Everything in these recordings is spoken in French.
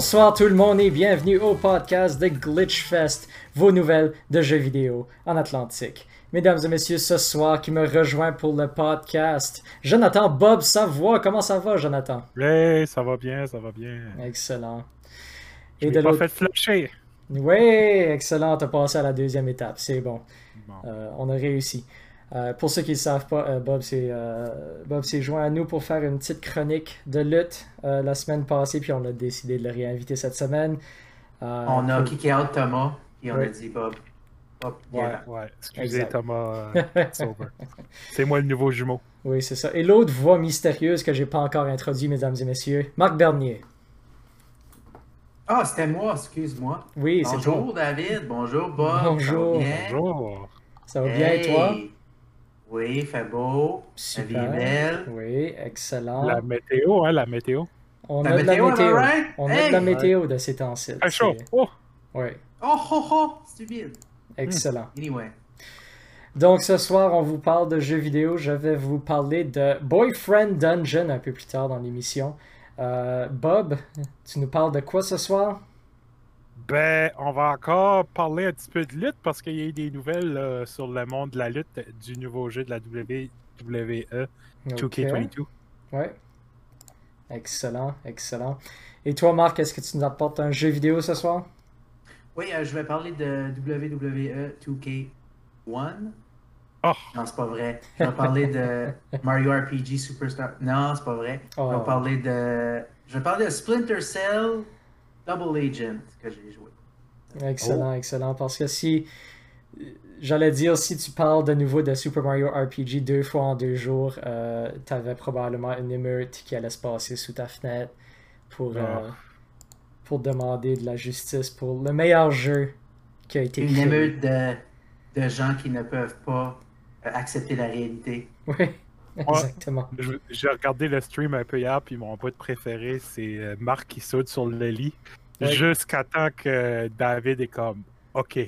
Bonsoir tout le monde et bienvenue au podcast de Glitchfest, vos nouvelles de jeux vidéo en Atlantique. Mesdames et messieurs, ce soir qui me rejoint pour le podcast, Jonathan Bob Savoie. Comment ça va, Jonathan? Oui, ça va bien, ça va bien. Excellent. Je et de pas fait flusher. Oui, excellent. T'as passé à la deuxième étape. C'est bon. Euh, on a réussi. Euh, pour ceux qui ne savent pas, euh, Bob s'est joint à nous pour faire une petite chronique de lutte la semaine passée, puis on a décidé de le réinviter cette semaine. on a kické out Thomas, et on a dit Bob. Bob ouais, ouais. Excusez Thomas c'est moi le nouveau jumeau. Oui, c'est ça. Et l'autre voix mystérieuse que j'ai pas encore introduit, mesdames et messieurs, Marc Bernier. Ah, c'était moi, excuse-moi. Oui, c'est Bonjour David, bonjour Bob. Bonjour. Bonjour. Ça va bien et toi? Oui, il fait beau. Super. La vie est belle. Oui, excellent. La météo, hein, la météo. On a de la météo. On a de la météo de ces temps-ci. Très chaud. Oh. Oui. Oh, oh, oh, stupide. Excellent. Anyway. Donc ce soir, on vous parle de jeux vidéo. Je vais vous parler de Boyfriend Dungeon un peu plus tard dans l'émission. Euh, Bob, tu nous parles de quoi ce soir? Ben, on va encore parler un petit peu de lutte parce qu'il y a eu des nouvelles euh, sur le monde de la lutte du nouveau jeu de la WWE 2K22. Ouais. Excellent, excellent. Et toi, Marc, est-ce que tu nous apportes un jeu vidéo ce soir? Oui, euh, je vais parler de WWE 2K1. Oh. Non, c'est pas vrai. Je vais parler de Mario RPG Superstar. Non, c'est pas vrai. Je vais oh. parler de. Je vais parler de Splinter Cell Double Agent que j'ai joué. Excellent, oh. excellent. Parce que si. J'allais dire, si tu parles de nouveau de Super Mario RPG deux fois en deux jours, euh, tu avais probablement une émeute qui allait se passer sous ta fenêtre pour, euh, ah. pour demander de la justice pour le meilleur jeu qui a été Une émeute de, de gens qui ne peuvent pas euh, accepter la réalité. Oui, exactement. J'ai regardé le stream un peu hier, puis mon pote préféré, c'est Marc qui saute sur le lit jusqu'à temps que David est comme OK.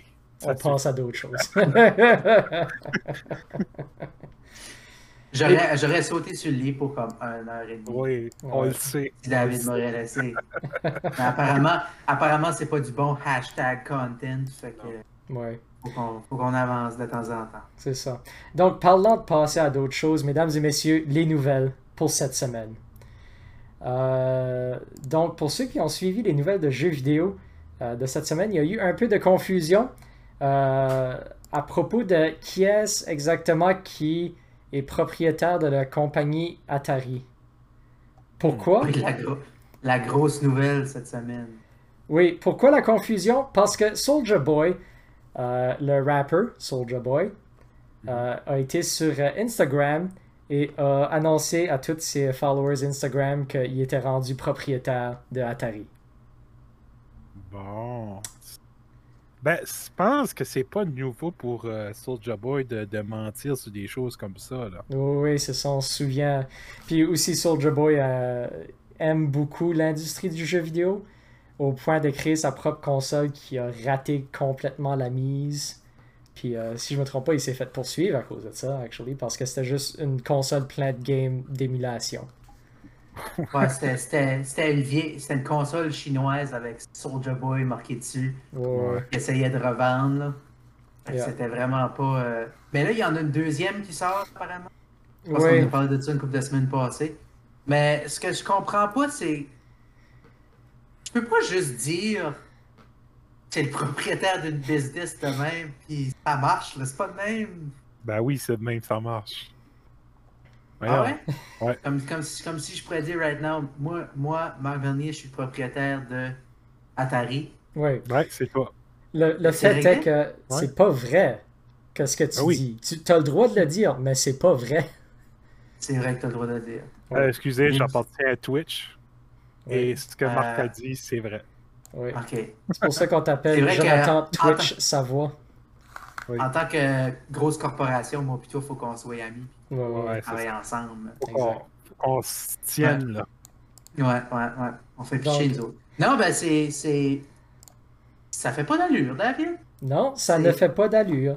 On passe à d'autres choses. J'aurais sauté sur le lit pour comme un heure et demie. Oui, on le sait. Si David m'aurait laissé. Mais apparemment, apparemment c'est pas du bon hashtag content. Fait que... Ouais. Faut qu'on avance de temps en temps. C'est ça. Donc, parlant de passer à d'autres choses, mesdames et messieurs, les nouvelles pour cette semaine. Euh, donc, pour ceux qui ont suivi les nouvelles de jeux vidéo euh, de cette semaine, il y a eu un peu de confusion euh, à propos de qui est exactement qui est propriétaire de la compagnie Atari. Pourquoi? la, la grosse nouvelle cette semaine. Oui, pourquoi la confusion? Parce que Soldier Boy le rapper Soldier Boy euh, a été sur Instagram et a annoncé à tous ses followers Instagram qu'il était rendu propriétaire de Atari. Bon. Ben, je pense que c'est pas nouveau pour Soldier Boy de, mentir sur des choses comme ça. Là. Oui, c'est ça, on se souvient. Puis aussi, Soldier Boy aime beaucoup l'industrie du jeu vidéo au point de créer sa propre console qui a raté complètement la mise. Puis euh, si je me trompe pas, il s'est fait poursuivre à cause de ça, actually, parce que c'était juste une console pleine de games d'émulation. Ouais, c'était une, une console chinoise avec Soldier Boy marqué dessus. Ouais. Il essayait de revendre. C'était vraiment pas. Euh, Mais là, il y en a une deuxième qui sort apparemment. Parce qu'on a parlé de ça une couple de semaines passées. Mais ce que je comprends pas, c'est tu peux pas juste dire c'est le propriétaire d'une business de même, puis ça marche, c'est pas de même. Ben oui, c'est de même, ça marche. Ah ouais? ouais. Comme, comme, si, comme si je pourrais dire right now, moi, moi Marc Vernier, je suis le propriétaire de Atari. Oui. Ouais, c'est toi. Le, le fait est que c'est pas vrai, qu'est-ce que tu ah dis. Tu as le droit de le dire, mais c'est pas vrai. C'est vrai que tu as le droit de le dire. Euh, excusez, j'appartiens à Twitch. Et ce que Marc a euh, dit, c'est vrai. Oui. C'est pour ça qu'on t'appelle Jonathan Twitch Savoie. Oui. En tant que grosse corporation, moi plutôt, il faut qu'on soit amis. Ouais, ouais, travailler ensemble. Faut qu'on se tienne, là. Ouais, ouais, ouais. On fait picher les autres. Non, ben c'est. Ça fait pas d'allure, David. Non, ça ne fait pas d'allure.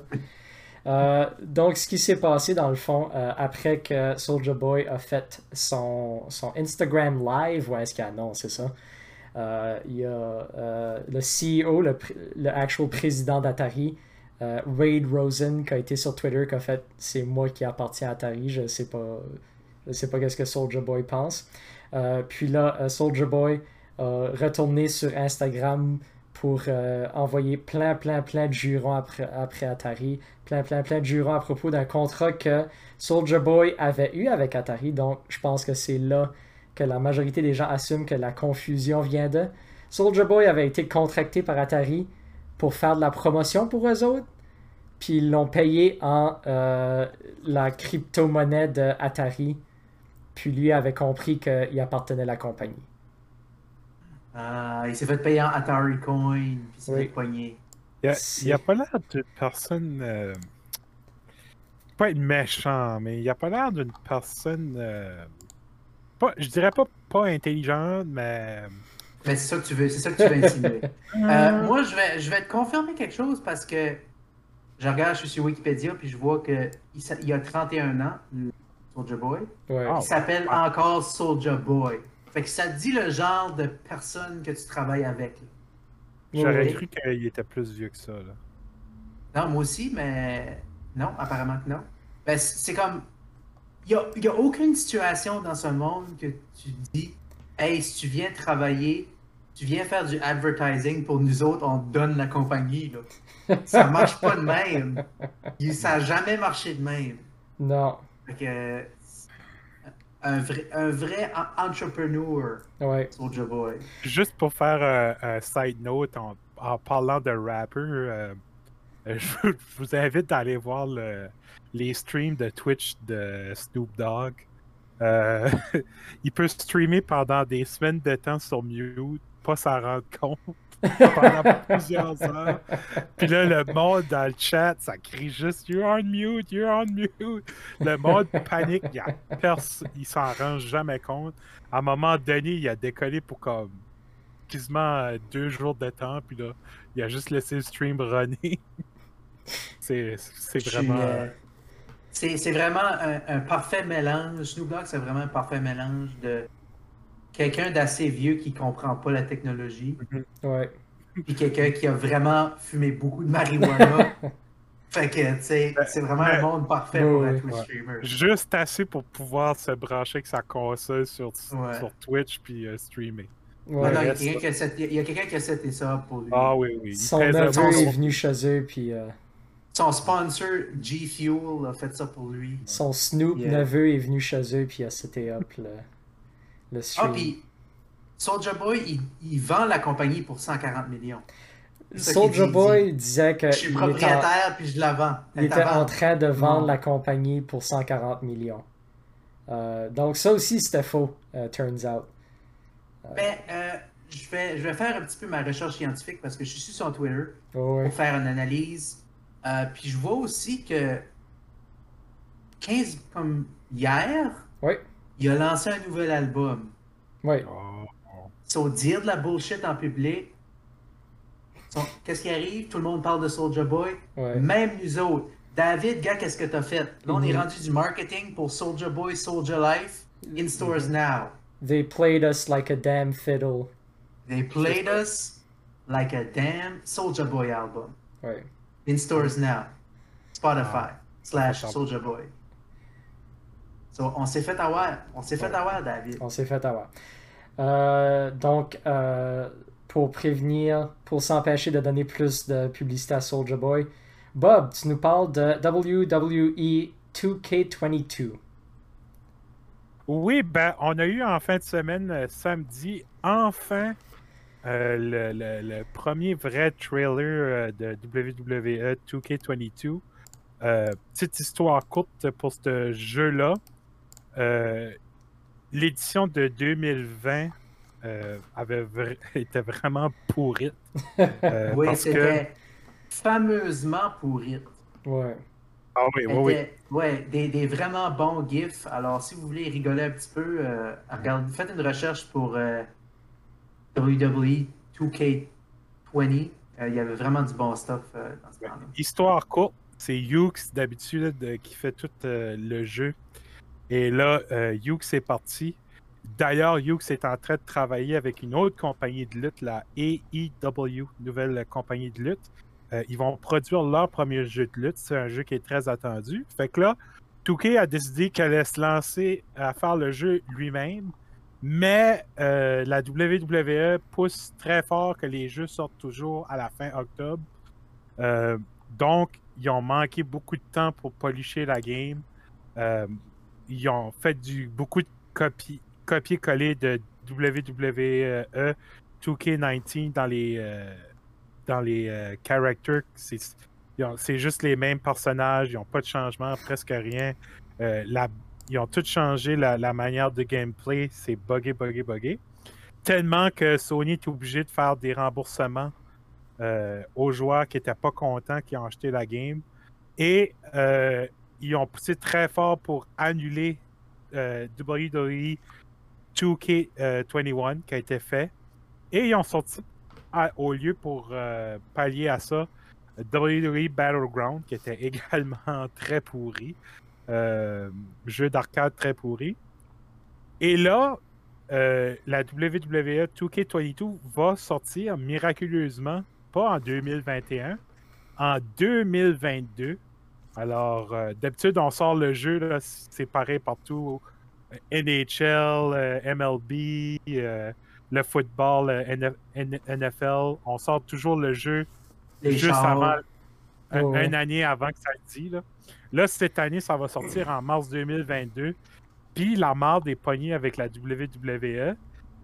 Euh, donc, ce qui s'est passé dans le fond, euh, après que Soldier Boy a fait son, son Instagram live, ou est-ce qu'il annonce, c'est ça? Il y a le CEO, le, le actual président d'Atari, Wade Rosen, qui a été sur Twitter, qui a fait c'est moi qui appartiens à Atari, je sais pas. Je sais pas qu'est-ce que Soldier Boy pense. puis là, Soldier Boy a retourné sur Instagram pour euh, envoyer plein, plein, plein de jurons après, après, Atari, plein, plein, plein de jurons à propos d'un contrat que Soldier Boy avait eu avec Atari. Donc, je pense que c'est là que la majorité des gens assument que la confusion vient de. Soldier Boy avait été contracté par Atari pour faire de la promotion pour eux autres, puis ils l'ont payé en euh, la crypto-monnaie d'Atari, puis lui avait compris qu'il appartenait à la compagnie. Ah, il s'est fait payer en Atari Coin, puis il s'est fait pogner. Il n'y a, pas l'air d'une personne. Euh, pas être méchant, mais il a pas l'air d'une personne. Pas, je dirais pas pas intelligente, mais. Mais c'est ça que tu veux, c'est ça que tu veux insinuer. Euh, moi, je vais, je vais te confirmer quelque chose parce que je regarde, je suis sur Wikipédia, puis je vois qu'il il a 31 ans, Soldier Boy. Il s'appelle encore Soldier Boy. Fait que ça dit le genre de personne que tu travailles avec. J'aurais cru qu'il était plus vieux que ça. Là. Non, moi aussi, mais non, apparemment que non. Ben, c'est comme. Il n'y a, a, aucune situation dans ce monde que tu dis Hey, si tu viens travailler, tu viens faire du advertising pour nous autres, on donne la compagnie. Là. Ça marche pas de même. Ça n'a jamais marché de même. Non. Fait que un vrai, un vrai entrepreneur. Ouais. Soldier Boy. Juste pour faire un, side note en, parlant de rapper, euh, je, vous invite à aller voir le, les streams de Twitch de Snoop Dogg. Euh, il peut streamer pendant des semaines de temps sur mute, pas s'en rendre compte pendant plusieurs heures. Puis là, le monde dans le chat, ça crie juste You're on mute, you're on mute. Le monde panique, il, il s'en rend jamais compte. À un moment donné, il a décollé pour comme quasiment euh, deux jours de temps, puis là, il a juste laissé le stream runner. c'est vraiment. C'est vraiment un, un, parfait mélange. Snoop Dogg, c'est vraiment un parfait mélange de quelqu'un d'assez vieux qui comprend pas la technologie. Mhm. Ouais. Puis quelqu'un qui a vraiment fumé beaucoup de marijuana. fait que, tu sais, ben, c'est vraiment un monde parfait pour être un streamer. Juste assez pour pouvoir se brancher avec sa console sur, sur Twitch puis euh, streamer. Ouais. Non, il y a quelqu'un qui a seté ça pour lui. Ah oui, oui. Son neveu est venu chez eux, puis... Euh, son sponsor, G Fuel, a fait ça pour lui. Son Snoop neveu est venu chez eux, puis il a seté up le... Ah, puis Soldier Boy, il, vend la compagnie pour 140 millions. Soldier Boy disait que. Je suis propriétaire puis je la vends. il était en train de vendre la compagnie pour 140 millions. Euh, donc ça aussi c'était faux, uh, turns out. Euh, ben, euh, je, vais, je vais faire un petit peu ma recherche scientifique parce que je suis sur Twitter oh, pour faire une analyse. Puis je vois aussi que 15 comme hier, oui il a lancé un nouvel album. Oui. Oh. dire de la bullshit en public. Qu'est-ce qui arrive? Tout le monde parle de Soldier Boy. Même nous autres. David, gars, qu'est-ce que t'as fait? Là, on est mm-hmm. rendu du marketing pour Soldier Boy, Soldier Life, in stores now. They played us like a damn fiddle. They played us like a damn Soldier Boy album. Right. In stores now. Spotify ah. slash Soldier Boy on s'est fait avoir. On s'est fait avoir, David. On s'est fait avoir. Euh, donc, euh, pour prévenir, pour s'empêcher de donner plus de publicité à Soldier Boy, Bob, tu nous parles de WWE 2K22. Oui, ben, on a eu en fin de semaine, euh, samedi, enfin, le, le, premier vrai trailer de WWE 2K22. petite histoire courte pour ce jeu-là. Euh, l'édition de 2020 euh, avait était vraiment pourrite. Euh, oui, c'était fameusement pourrite. Ouais. Ah oui, oui, oui. Ouais, des, des, vraiment bons gifs. Alors, si vous voulez rigoler un petit peu, regardez, faites une recherche pour WWE 2K20. il y avait vraiment du bon stuff dans ce temps-là. Histoire courte, c'est Hughes d'habitude qui fait tout le jeu. Et là, euh, est parti. D'ailleurs, Hughes est en train de travailler avec une autre compagnie de lutte, la AEW, nouvelle compagnie de lutte. Euh, ils vont produire leur premier jeu de lutte. C'est un jeu qui est très attendu. Fait que là, Touquet a décidé qu'elle allait se lancer à faire le jeu lui-même. Mais euh, la WWE pousse très fort que les jeux sortent toujours à la fin octobre. Euh, donc, ils ont manqué beaucoup de temps pour policher la game. ils ont fait beaucoup de copier-coller de WWE 2K19 dans les, euh, dans les euh, characters. C'est juste les mêmes personnages, ils n'ont pas de changement, presque rien. Euh, ils ont tout changé la, manière de gameplay, c'est buggé, buggé, buggé. Tellement que Sony est obligé de faire des remboursements aux joueurs qui n'étaient pas contents, qui ont acheté la game. Et ils ont poussé très fort pour annuler WWE 2K21 qui a été fait. Et ils ont sorti au lieu pour euh, pallier à ça WWE Battleground qui était également très pourri. Euh, jeu d'arcade très pourri. Et là, euh, la WWE 2K22 va sortir miraculeusement, pas en 2021, en 2022. Alors, d'habitude, on sort le jeu, c'est pareil partout NHL, euh, MLB, euh, le football, NFL, on sort toujours le jeu juste avant, un, année avant que ça dit. Là. Là. cette année, ça va sortir en mars 2022. Puis la marde est pognée avec la WWE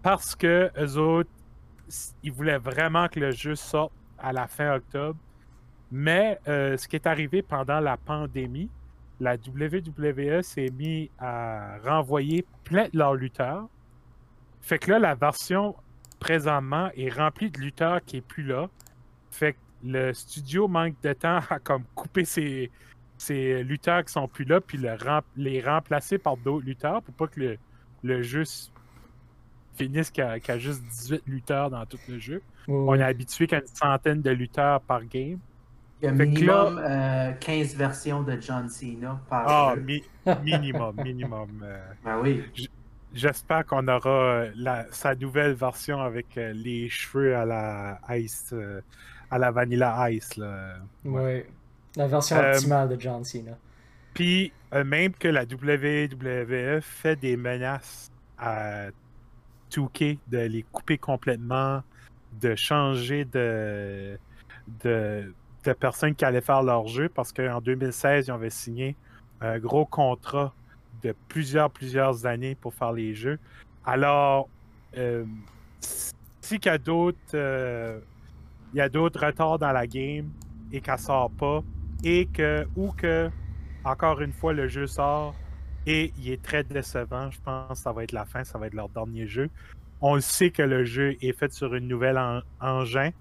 parce que eux autres, ils voulaient vraiment que le jeu sorte à la fin octobre. Mais euh, ce qui est arrivé pendant la pandémie, la WWE s'est mis à renvoyer plein de leurs lutteurs. Fait que là, la version présentement est remplie de lutteurs qui est plus là. Fait que le studio manque de temps à comme couper ces, ces lutteurs qui sont plus là, puis les remplacer par d'autres lutteurs pour pas que le, le jeu finisse a juste 18 lutteurs dans tout le jeu. On est habitué qu'à une centaine de lutteurs par game. Il y a minimum 15 euh, versions de John Cena par Ah, minimum, minimum. Euh. Ben oui. J'espère qu'on aura euh, la, sa nouvelle version avec les cheveux à la Ice, à la Vanilla Ice. Là. Ouais. La version optimale de John Cena. Puis, même que la WWF fait des menaces à 2K de les couper complètement, de changer de, de de personnes qui allaient faire leur jeu parce qu'en 2016, ils avaient signé un gros contrat de plusieurs, plusieurs années pour faire les jeux. Alors, euh, si qu'il y a d'autres euh, il y a d'autres retards dans la game et qu'elle sort pas, et que, ou que, encore une fois, le jeu sort et il est très décevant, je pense que ça va être la fin, ça va être leur dernier jeu. On sait que le jeu est fait sur une nouvelle engin.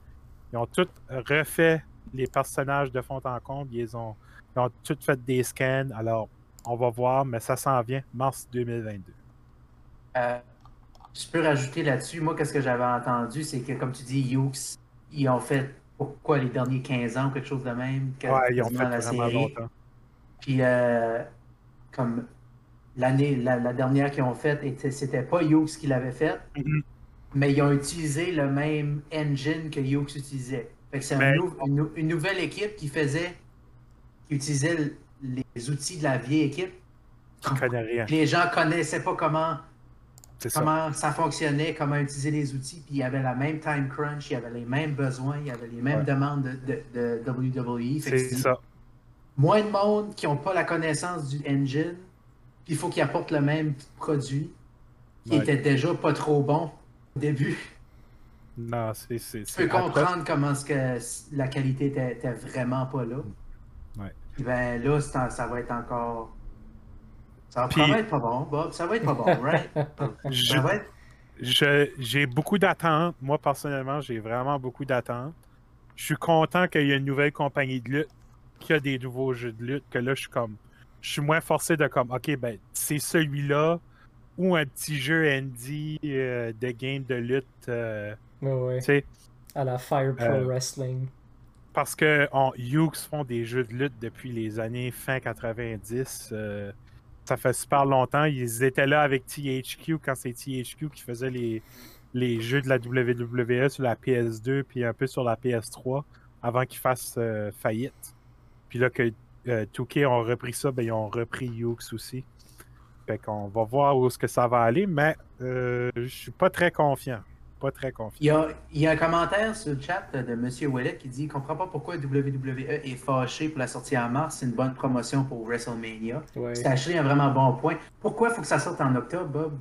Ils ont tout refait les personnages de fond en comble, ils ont, ils ont tout fait des scans. Alors, on va voir, mais ça s'en vient, mars 2022. Euh, je peux rajouter là-dessus, moi, qu'est-ce que j'avais entendu, c'est que, comme tu dis, Hughes, ils ont fait, pourquoi, les derniers 15 ans, quelque chose de même, ouais, ils ont fait la série. longtemps. Puis, euh, comme l'année, la, dernière qu'ils ont faite, c'était pas Hughes qui l'avait faite, mm-hmm. mais ils ont utilisé le même engine que Hughes utilisait c'est une, nouvelle équipe qui faisait, qui utilisait les outils de la vieille équipe. rien. Les gens connaissaient pas comment, comment ça. fonctionnait, comment utiliser les outils, puis il y avait la même time crunch, il y avait les mêmes besoins, il y avait les mêmes demandes de, de, WWE. C'est ça. Moins de monde qui n'ont pas la connaissance du engine, puis il faut qu'ils apportent le même produit, qui était déjà pas trop bon au début. Non, c'est. Tu peux comprendre comment ce que la qualité était, vraiment pas là. Ouais. ben là, ça va être encore. Ça va être pas bon, Bob. Ça va être pas bon, right? ça va être. J'ai beaucoup d'attentes. Moi, personnellement, j'ai vraiment beaucoup d'attentes. Je suis content qu'il y ait une nouvelle compagnie de lutte qui a des nouveaux jeux de lutte. Que là, je suis comme. Je suis moins forcé de comme, OK, ben, c'est celui-là ou un petit jeu indie euh, de game de lutte. Euh, Ouais, À la Fire Pro euh, Wrestling. Parce que on, Hughes font des jeux de lutte depuis les années fin 90. Ça fait super longtemps. Ils étaient là avec THQ quand c'est THQ qui faisait les, les jeux de la WWE sur la PS2 puis un peu sur la PS3 avant qu'ils fassent euh, faillite. Puis là que euh, 2K ont repris ça, ben, ils ont repris Yux aussi. Fait qu'on va voir où est-ce que ça va aller, mais euh, je suis pas très confiant. Pas très confiant. Il y, a, il y a un commentaire sur le chat de M. Ouellet qui dit qu'il comprend pas pourquoi WWE est fâché pour la sortie en mars. C'est une bonne promotion pour WrestleMania. Ouais. C'est acheté un vraiment bon point. Pourquoi il faut que ça sorte en octobre, Bob?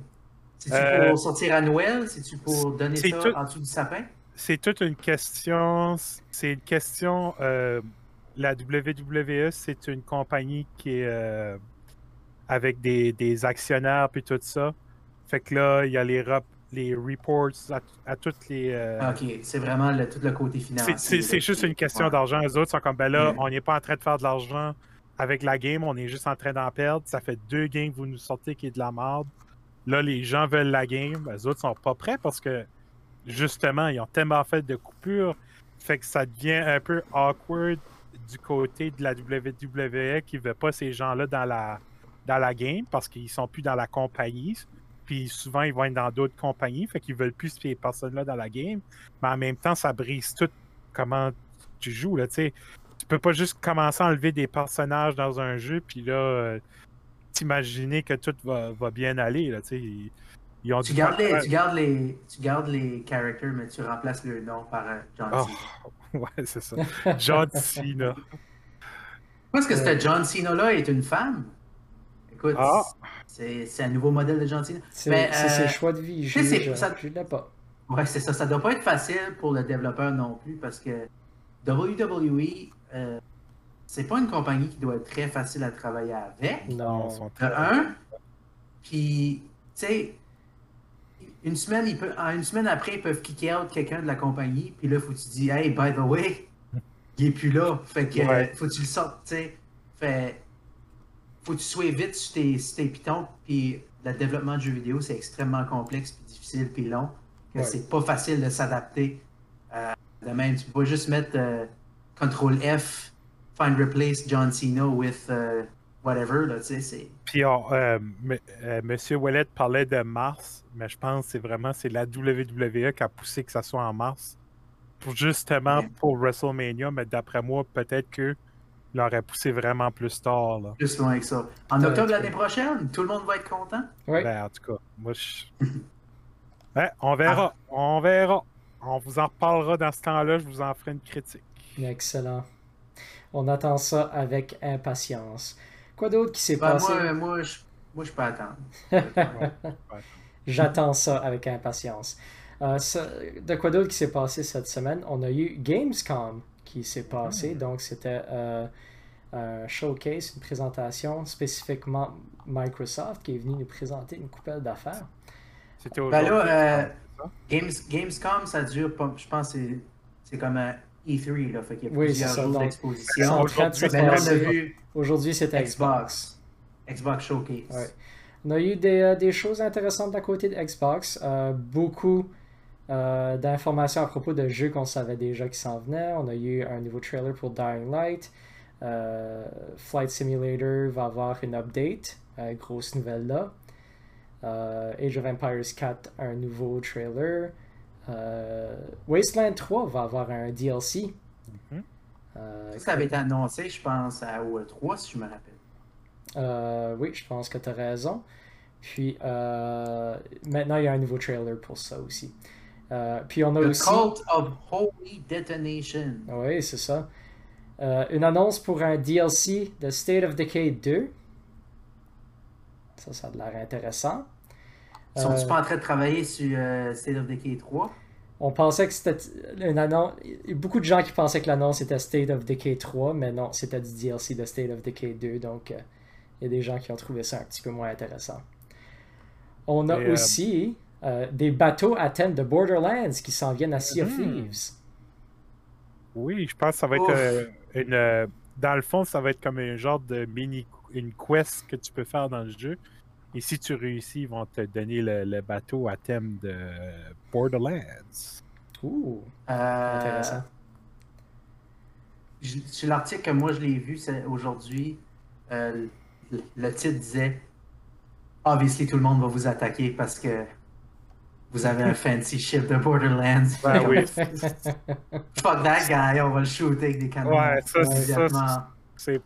C'est-tu Euh, pour sortir à Noël? C'est-tu pour donner ça tout- en dessous du sapin? C'est toute une question. C'est une question. euh, la WWE, c'est une compagnie qui est euh, avec des, des actionnaires puis tout ça. Fait que là, il y a les, les reports à, à toutes les. euh, Ok, c'est vraiment le- tout le côté financier. C'est- juste une question ouais. d'argent. Les autres sont comme, ben là, Mm. on n'est pas en train de faire de l'argent avec la game, on est juste en train d'en perdre. Ça fait deux games que vous nous sortez qui est de la merde. Là, les gens veulent la game. Les autres sont pas prêts parce que, justement, ils ont tellement fait de coupures. Fait que ça devient un peu awkward du côté de la WWE qui veut pas ces gens-là dans la, dans la game parce qu'ils sont plus dans la compagnie. Puis souvent, ils vont être dans d'autres compagnies. Fait qu'ils veulent plus ces personnes-là dans la game. Mais en même temps, ça brise tout comment tu joues. Là, tu sais. tu peux pas juste commencer à enlever des personnages dans un jeu, puis là, euh, t'imaginer que tout va, va bien aller. Là, tu sais. ils, ils ont Tu dû gardes, les, tu, gardes les, tu gardes les characters, mais tu remplaces le nom par euh, John Oh, Cena. ouais, c'est ça. John Cena. Parce que ce John Cena-là est une femme. Écoute, Ah. c'est c'est un nouveau modèle de Cena. C'est Mais, c'est euh, ses choix de vie. Je je l'ai pas. Ouais, c'est ça. Ça doit pas être facile pour le développeur non plus parce que WWE, euh, c'est pas une compagnie qui doit être très facile à travailler avec. Non. Ils sont De très- un, puis, tu sais, une semaine, ils peuvent, en une semaine après, ils peuvent kicker out quelqu'un de la compagnie, puis là, faut que tu dis, hey, by the way, il est plus là. Fait que, Ouais. faut que tu le sortes, tu sais. Fait, faut que tu sois vite sur tes, sur tes pitons, puis le développement de jeux vidéo, c'est extrêmement complexe, puis difficile, puis long. Ouais. C'est pas facile de s'adapter. Euh, de même, tu peux pas juste mettre euh, Control F, find replace John Cena with euh, whatever, là. Puis on, Monsieur Ouellet parlait de mars, mais je pense que c'est vraiment c'est la WWE qui a poussé que ça soit en mars. Pour justement Ouais. pour WrestleMania, mais d'après moi, peut-être que l'aurait poussé vraiment plus tard. Là. Plus loin que ça. En octobre tu l'année prochaine, tout le monde va être content? Oui. Ben, en tout cas, moi je. Ouais, on verra. On verra. On vous en reparlera dans ce temps-là, je vous en ferai une critique. Excellent. On attend ça avec impatience. Quoi d'autre qui s'est Ben, passé? moi, moi, je, moi, je peux attendre. J'attends ça avec impatience. Euh, ça- de quoi d'autre qui s'est passé cette semaine? On a eu Gamescom qui s'est passé. Donc, c'était euh, un showcase, une présentation spécifiquement Microsoft qui est venu nous présenter une coupelle d'affaires. C'était Ben là, euh? Games, Gamescom, ça dure pas, je pense c'est- c'est comme un E3, là. Fait qu'il y a Oui, plusieurs ça, jours donc, d'exposition. C'est en train de se Aujourd'hui, c'était Xbox. Xbox. Showcase. Ouais. On a eu des, euh, des choses intéressantes à côté de Xbox. Euh, beaucoup euh, d'informations à propos de jeux qu'on savait déjà qui s'en venaient. On a eu un nouveau trailer pour Dying Light. Euh, Flight Simulator va avoir une update. Euh, grosse nouvelle là. Euh, Age of Empires 4, un nouveau trailer. Euh, Wasteland 3 va avoir un DLC. Mhm. Euh, Ça, ça avait été annoncé, je pense, à OE3, si je me rappelle. Euh, oui, je pense que tu as raison. Puis euh, maintenant, il y a un nouveau trailer pour ça aussi. Euh, puis on a The aussi. Cult of Holy Detonation. Oui, c'est ça. Euh, une annonce pour un DLC de State of Decay 2. Ça, ça a l'air intéressant. Ils sont-ils Euh, pas en train de travailler sur euh, State of Decay 3? On pensait que c'était une annonce. Il y a beaucoup de gens qui pensaient que l'annonce était State of Decay 3, mais non, c'était du DLC de State of Decay 2, donc euh, il y a des gens qui ont trouvé ça un petit peu moins intéressant. On a Et, aussi euh, des bateaux à thème de Borderlands qui s'en viennent à Sea of Mhm. Thieves. Oui, je pense que ça va être euh, une. euh, dans le fond, ça va être comme un genre de mini. Une quest que tu peux faire dans le jeu. Et si tu réussis, ils vont te donner le, le bateau à thème de Borderlands. Ouh, Euh, intéressant. je- sur l'article que moi je l'ai vu aujourd'hui, euh, le, le titre disait obviously, tout le monde va vous attaquer parce que vous avez un fancy ship de Borderlands. Ben oui. Fuck that guy, on va le shooter avec des canons. Ouais, ça, c'est ça. C'est...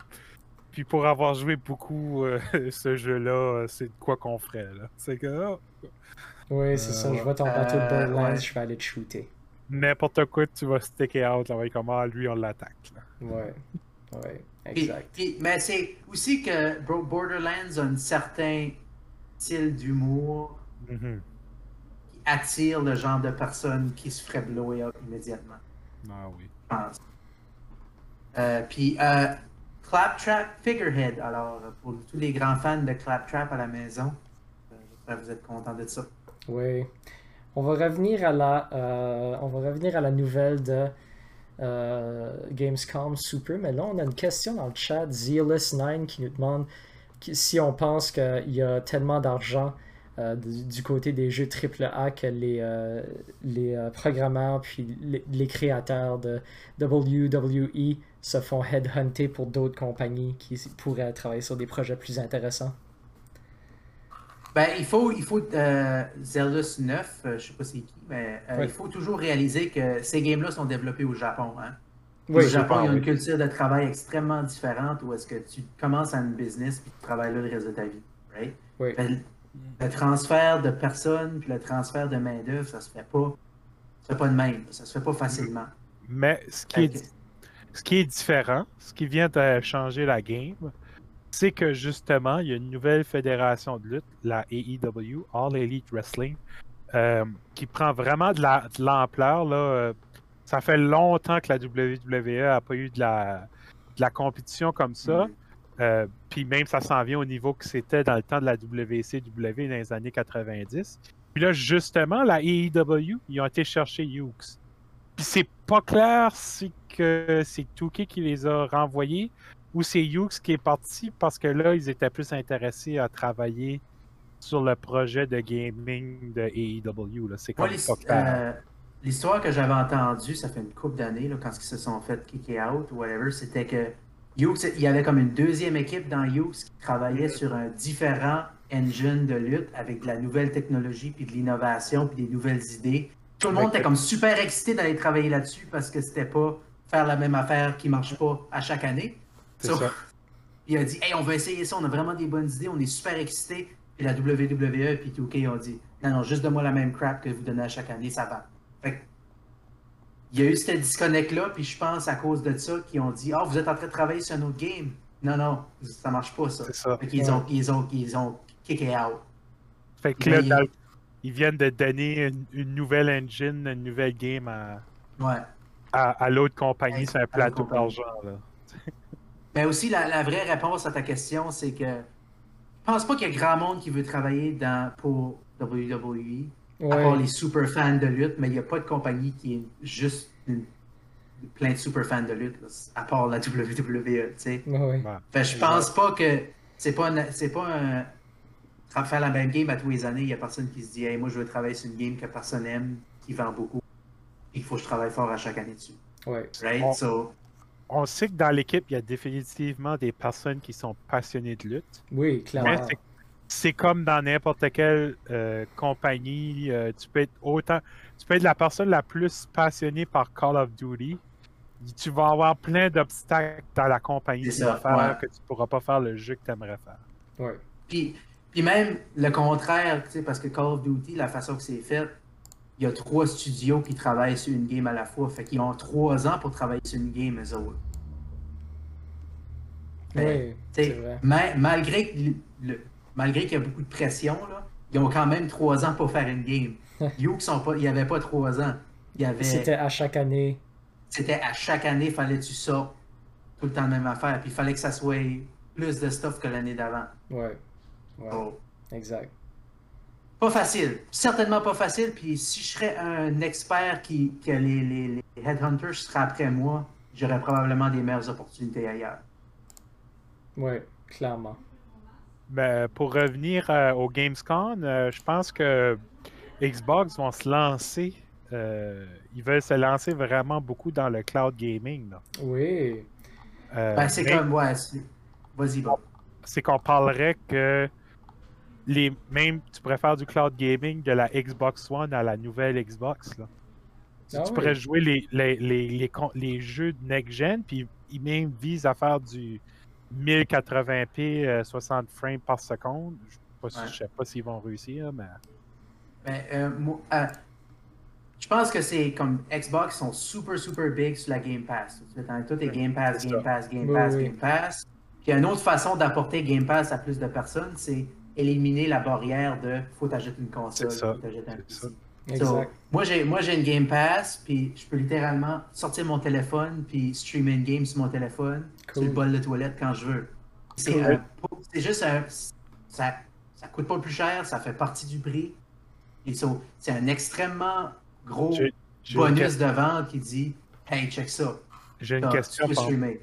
Puis pour avoir joué beaucoup euh, ce jeu-là, c'est de quoi qu'on ferait. Là. C'est que. Oh. Oui, c'est ça. Je vois ton bateau de euh, Borderlands, je vais aller te shooter. N'importe quoi, tu vas sticker out. Là, comme ah, lui, on l'attaque. Ouais. Ouais, exact. mais c'est aussi que Borderlands a un certain style d'humour mm-hmm. Attire le genre de personne qui se ferait blower up immédiatement. Ah oui. Je pense. Euh, puis, euh, Claptrap Figurehead. Alors, pour tous les grands fans de Claptrap à la maison, euh, j'espère que vous êtes contents de ça. Oui. On va revenir à la, euh, on va revenir à la nouvelle de euh, Gamescom Super, mais là on a une question dans le chat, Zealous9 qui nous demande si on pense qu'il y a tellement d'argent euh, du, côté des jeux AAA que les, les programmeurs puis les, créateurs de WWE se font headhunter pour d'autres compagnies qui pourraient travailler sur des projets plus intéressants. Ben, il faut, il faut 9, euh, euh, je sais pas c'est qui, mais euh, il faut toujours réaliser que ces games-là sont développés au Japon. Hein? au Japon, il y a une culture de travail extrêmement différente où est-ce que tu commences à une business puis tu travailles là le reste de ta vie. Right? Ben, le transfert de personnes puis le transfert de main-d'œuvre, ça se fait pas. Ça se fait pas de même. Ça se fait pas facilement. Mais ce qui, est, ce qui est différent, ce qui vient de changer la game, c'est que justement, il y a une nouvelle fédération de lutte, la AEW, All Elite Wrestling, euh, qui prend vraiment de l'ampleur. Euh, ça fait longtemps que la WWE n'a pas eu de la, la compétition comme ça. Mm. Euh, puis même ça s'en vient au niveau que c'était dans le temps de la WCW dans les années 90. Puis là, justement, la AEW, ils ont été chercher Hughes. Puis c'est pas clair si que c'est Touquet qui les a renvoyés ou c'est Hughes qui est parti parce que là, ils étaient plus intéressés à travailler sur le projet de gaming de AEW. C'est comme euh, L'histoire que j'avais entendue, ça fait une couple d'années, quand ils se sont fait kicker out ou whatever, c'était que Hughes, il y avait comme une deuxième équipe dans Hughes qui travaillait sur un différent engine de lutte avec de la nouvelle technologie, puis de l'innovation, puis des nouvelles idées. Tout le monde était comme super excité d'aller travailler là-dessus parce que c'était pas faire la même affaire qui marche pas à chaque année. Il a dit Hey, on va essayer ça, on a vraiment des bonnes idées, on est super excités. Puis la WWE et 2K ont dit Non, non, juste donne-moi la même crap que vous donnez à chaque année, ça va. Fait il y a eu ce disconnect-là, puis je pense à cause de ça qu'ils ont dit Ah, oh, vous êtes en train de travailler sur un autre game. Non, non, ça marche pas, ça. ça. Fait qu'ils ont, ils ont, ils ont kické out. Fait que là, ils... viennent de donner une, nouvelle engine, une nouvelle game à, ouais. à, l'autre compagnie c'est un plateau d'argent. Mais aussi, la, vraie réponse à ta question, c'est que je pense pas qu'il y a grand monde qui veut travailler dans, pour WWE, à part les super fans de lutte, mais il n'y a pas de compagnie qui est juste plein de super fans de lutte, à part la WWE, tu sais. je pense pas que c'est pas, c'est pas un, faire la même game à tous les années, il y a personne qui se dit hey, moi je veux travailler sur une game que personne aime, qui vend beaucoup. Il faut que je travaille fort à chaque année dessus. Ouais. Right? So, on sait que dans l'équipe, il y a définitivement des personnes qui sont passionnées de lutte. Oui, clairement. C'est comme dans n'importe quelle euh, compagnie. Euh, tu peux être autant. Tu peux être la personne la plus passionnée par Call of Duty. Tu vas avoir plein d'obstacles dans la compagnie qui va faire que tu ne pourras pas faire le jeu que tu aimerais faire. Ouais. Puis, puis même le contraire, parce que Call of Duty, la façon que c'est fait, il y a trois studios qui travaillent sur une game à la fois. Fait qu'ils ont trois ans pour travailler sur une game, eux autres. oui, vrai. malgré, malgré qu'il y a beaucoup de pression, là, ils ont quand même trois ans pour faire une game. Hughes, sont pas, il n'y avait pas trois ans. C'était à chaque année. C'était à chaque année, fallait tu ça? Tout le temps la même affaire. Puis il fallait que ça soit plus de stuff que l'année d'avant. Ouais. ouais. Exact. Pas facile. Certainement pas facile. Puis si je serais un expert qui, que les, les, headhunters seraient après moi, j'aurais probablement des meilleures opportunités ailleurs. Oui, clairement. Ben, pour revenir euh, au Gamescom, euh, je pense que Xbox vont se lancer. Euh, ils veulent se lancer vraiment beaucoup dans le cloud gaming. Oui. Ben, c'est comme. Ouais, vas-y, bon. C'est qu'on parlerait que les, même, tu pourrais faire du cloud gaming de la Xbox One à la nouvelle Xbox. Là. Ah tu oui. pourrais jouer les, les, les, les jeux de next-gen, puis ils même visent à faire du 1080p euh, 60 frames par seconde. Je sais pas si- Ouais. je sais pas s'ils vont réussir, mais. Ben, euh, moi, euh, je pense que c'est comme Xbox sont super super big sur la Game Pass. Tout, est Game Pass, Game. Pass, Game Pass, oui. Game Pass. Puis une autre façon d'apporter Game Pass à plus de personnes, c'est éliminer la barrière de faut t'ajouter une console, faut t'ajouter un. PC. Exact. So, moi, j'ai, moi, j'ai une Game Pass, puis je peux littéralement sortir mon téléphone, puis streamer une game sur mon téléphone, sur le bol de toilette quand je veux. C'est, Cool. un- c'est juste un. Ça, ça coûte pas plus cher, ça fait partie du prix. Et so, c'est un extrêmement gros J'ai- J'ai une, bonus de vente qui dit Hey, check ça. j'ai une question. Tu streamer.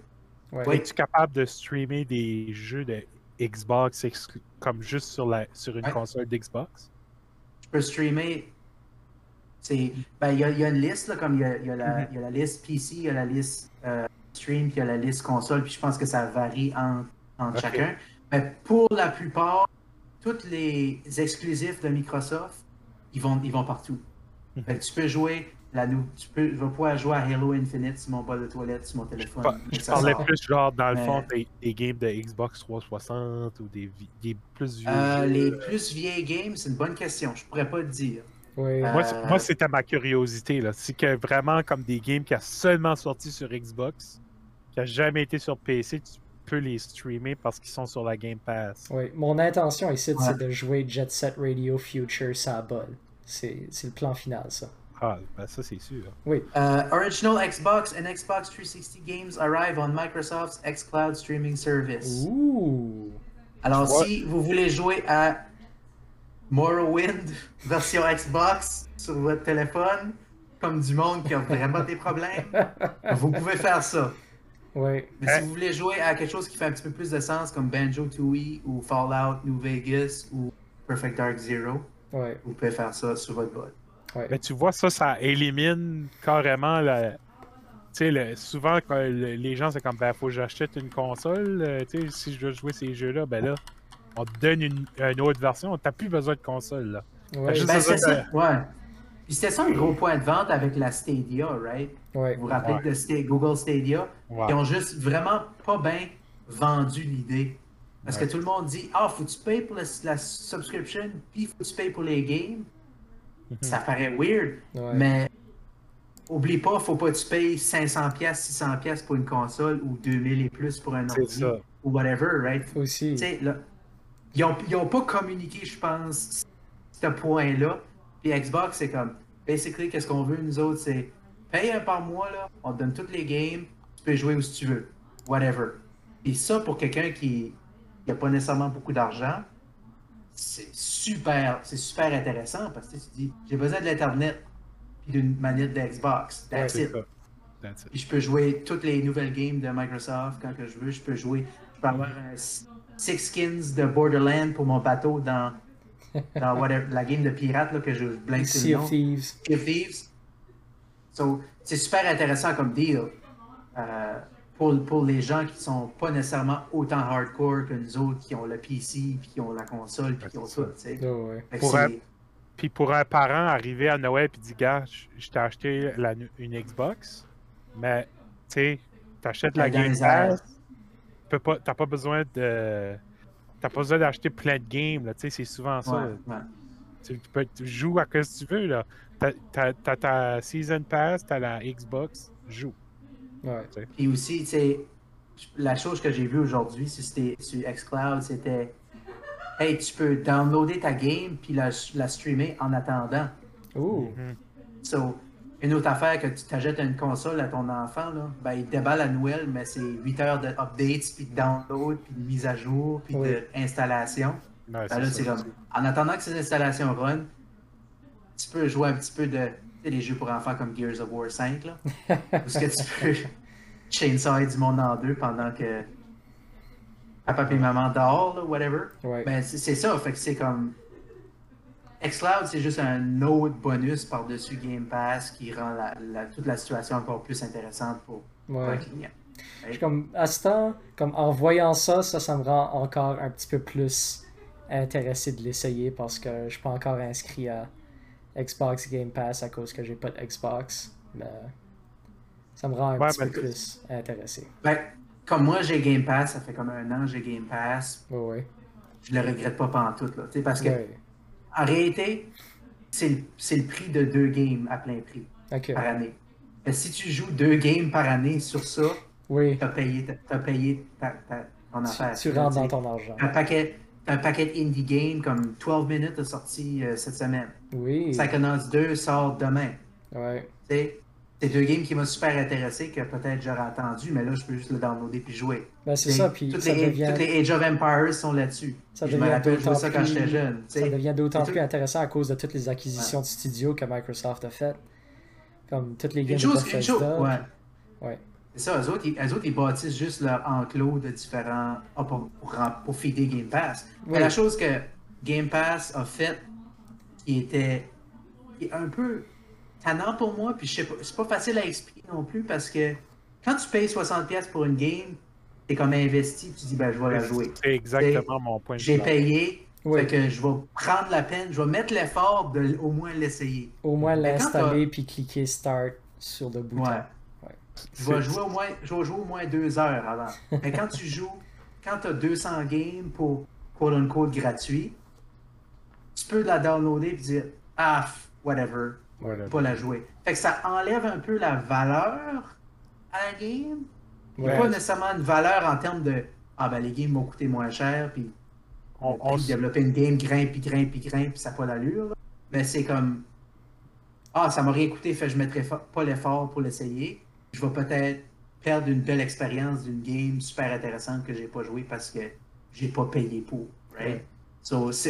Ouais. Oui. Es-tu capable de streamer des jeux de Xbox exclu- comme juste sur, la, sur une Ouais. console d'Xbox? Je peux streamer. C'est, ben, il y, a- il y a une liste, là, comme il y a, y a la, il y a la liste PC, il y a la liste euh, stream, puis il y a la liste console, puis je pense que ça varie en- entre chacun. Mais pour la plupart, tous les exclusifs de Microsoft, ils vont, ils vont partout. Mhm. Fait que tu peux jouer, la, tu peux, je vais pouvoir jouer à Halo Infinite sur mon bol de toilette, sur mon téléphone. Je parlais sort. plus genre dans le Mais- fond des, des games de Xbox 360 ou des, des plus vieux Euh, les plus vieilles games, c'est une bonne question. Je pourrais pas te dire. Euh, Moi, c'était ma curiosité. là. C'est que vraiment comme des games qui a seulement sorti sur Xbox, qui a jamais été sur PC, tu peux les streamer parce qu'ils sont sur la Game Pass. Ouais. Mon intention ici, c'est de jouer Jet Set Radio Future ça bol. C'est c'est le plan final, ça. Ah, ben ça c'est sûr. Oui. Uh, original Xbox and Xbox 360 games arrive on Microsoft's xCloud streaming service. Ouh. Alors, si vous voulez jouer à Morrowind version Xbox sur votre téléphone, comme du monde qui a vraiment des problèmes, vous pouvez faire ça. Ouais. Mais Hein? si vous voulez jouer à quelque chose qui fait un petit peu plus de sens, comme Banjo Tooie ou Fallout New Vegas ou Perfect Dark Zero, Ouais. vous pouvez faire ça sur votre bol. Ouais. Mais tu vois, ça, ça élimine carrément la. Tu sais, le- souvent, quand le- les gens, c'est comme, ben, faut que j'achète une console. euh, tu sais, si je veux jouer ces jeux-là, ben là, on te donne une, une autre version. T'as plus besoin de console, là. Ouais. juste- Ben, ça, c'est ça. Ouais. Puis c'était ça le gros point de vente avec la Stadia, right? Ouais. Vous vous rappelez Ouais. de Google Stadia? Ouais. Ils ont juste vraiment pas bien vendu l'idée. Parce Ouais. que tout le monde dit Ah, faut que tu payes pour la, la subscription, puis faut que tu payes pour les games. Mhm. Ça paraît weird, Ouais. mais oublie pas, faut pas que tu payes 500$, 600$ pour une console ou 2000$ et plus pour un ordi ça. ou whatever, right? Aussi. Tu sais, là, ils ont, ils ont pas communiqué, je pense, ce point-là. Puis Xbox, c'est comme, basically, qu'est-ce qu'on veut, nous autres, c'est paye un par mois, là, on te donne toutes les games, tu peux jouer où tu veux, whatever. Et ça, pour quelqu'un qui n'a pas nécessairement beaucoup d'argent, c'est super, c'est super intéressant parce que tu dis, j'ai besoin de l'Internet puis d'une manette de Xbox. That's it. That's it. Puis je peux jouer toutes les nouvelles games de Microsoft quand que je veux. Je peux jouer. Je peux avoir un six skins de Borderlands pour mon bateau dans, dans whatever- la game de pirate là, que je blank sur le Sea nom. of Thieves. Sea of Thieves. So, c'est super intéressant comme deal euh, pour, pour les gens qui sont pas nécessairement autant hardcore que nous autres qui ont le PC, puis qui ont la console, puis qui ont tout. tu sais. Oh, ouais. Pour un- Puis pour un parent arriver à Noël et dire, gars, je t'ai acheté la- une Xbox, mais tu sais, t'achètes la Game. Pass, peux pas- t'as pas besoin de. T'as pas besoin d'acheter plein de games, là, tu sais, c'est souvent ça. Ouais, ouais. Tu, tu peux, tu joues à ce que tu veux, là. T'as- ta Season Pass, t'as la Xbox, joue. Ouais. Puis aussi, tu sais, la chose que j'ai vue aujourd'hui sur, c'était- sur xCloud, c'était Hey, tu peux downloader ta game puis la, la streamer en attendant. Ouh. Mhm. So, une autre affaire que tu t'achètes une console à ton enfant, là, ben, il déballe à Noël, mais c'est 8 heures de updates, puis de download, puis de mise à jour, puis Oui. d'installation. Ouais, Ben là, c'est ça. comme, en attendant que ces installations run, tu peux jouer un petit peu de tu sais, les jeux pour enfants comme Gears of War 5, là, où ce que tu peux chainsaw du monde en deux pendant que papa et maman dehors, là, whatever. Ouais. Ben, c'est c'est ça, fait que c'est comme. xCloud, c'est juste un autre bonus par-dessus Game Pass qui rend la, la- toute la situation encore plus intéressante pour, pour un Ouais. client. Je comme, à ce temps, comme en voyant ça, ça, ça me rend encore un petit peu plus intéressé de l'essayer parce que je suis pas encore inscrit à Xbox Game Pass à cause que j'ai pas de Xbox. Mais ça me rend un petit peu plus intéressé. Ben, comme moi, j'ai Game Pass, ça fait comme un an j'ai Game Pass. Oui, oui. Je le regrette pas pendant tout. Là, parce que, en réalité, c'est le, prix de deux games à plein prix par année. Mais si tu joues deux games par année sur ça, oui. tu as payé, as payé ta, ton affaire. Tu, rentres dans ton argent. Un paquet, un paquet indie game comme 12 minutes a sorti euh, cette semaine. Oui. Psychonauts 2 sort demain. Ouais. C'est deux games qui m'ont super intéressé, que peut-être j'aurais attendu, mais là, je peux juste le downloader puis jouer. Ben, c'est ça, puis toutes, ça les, devient... toutes les Age of Empires sont là-dessus. Ça je me rappelle ça quand j'étais jeune. Ça devient d'autant plus intéressant à cause de toutes les acquisitions de studios que Microsoft a faites. Comme toutes les games de Bethesda. Ouais. ouais. C'est ça, eux autres, ils, autres, ils bâtissent juste leur enclos de différents. Ah, pour, pour, pour feeder Game Pass. Mais la chose que Game Pass a faite, qui était qui est un peu tannant pour moi, puis je sais pas, c'est pas facile à expliquer non plus parce que quand tu payes 60$ pour une game, t'es comme investi, tu dis, ben, je vais la jouer. C'est exactement mon point de vue. J'ai payé, fait que je vais prendre la peine, je vais mettre l'effort de au moins l'essayer. Au moins l'installer puis cliquer Start sur le bouton. Ouais. Je vais jouer au moins, je vais jouer au moins deux heures avant. Mais quand tu joues, quand tu as 200 games pour quote unquote gratuit, tu peux la downloader et dire ah whatever, pas la jouer. Fait que ça enlève un peu la valeur à la game. Il a pas nécessairement une valeur en termes de ah ben les games m'ont coûté moins cher puis on, développer une game grimpe puis grimpe puis grimpe puis ça n'a pas l'allure. Mais c'est comme ah ça m'a rien coûté, fait que je mettrai pas l'effort pour l'essayer je vais peut-être perdre une belle expérience d'une game super intéressante que j'ai pas joué parce que j'ai pas payé pour. Right?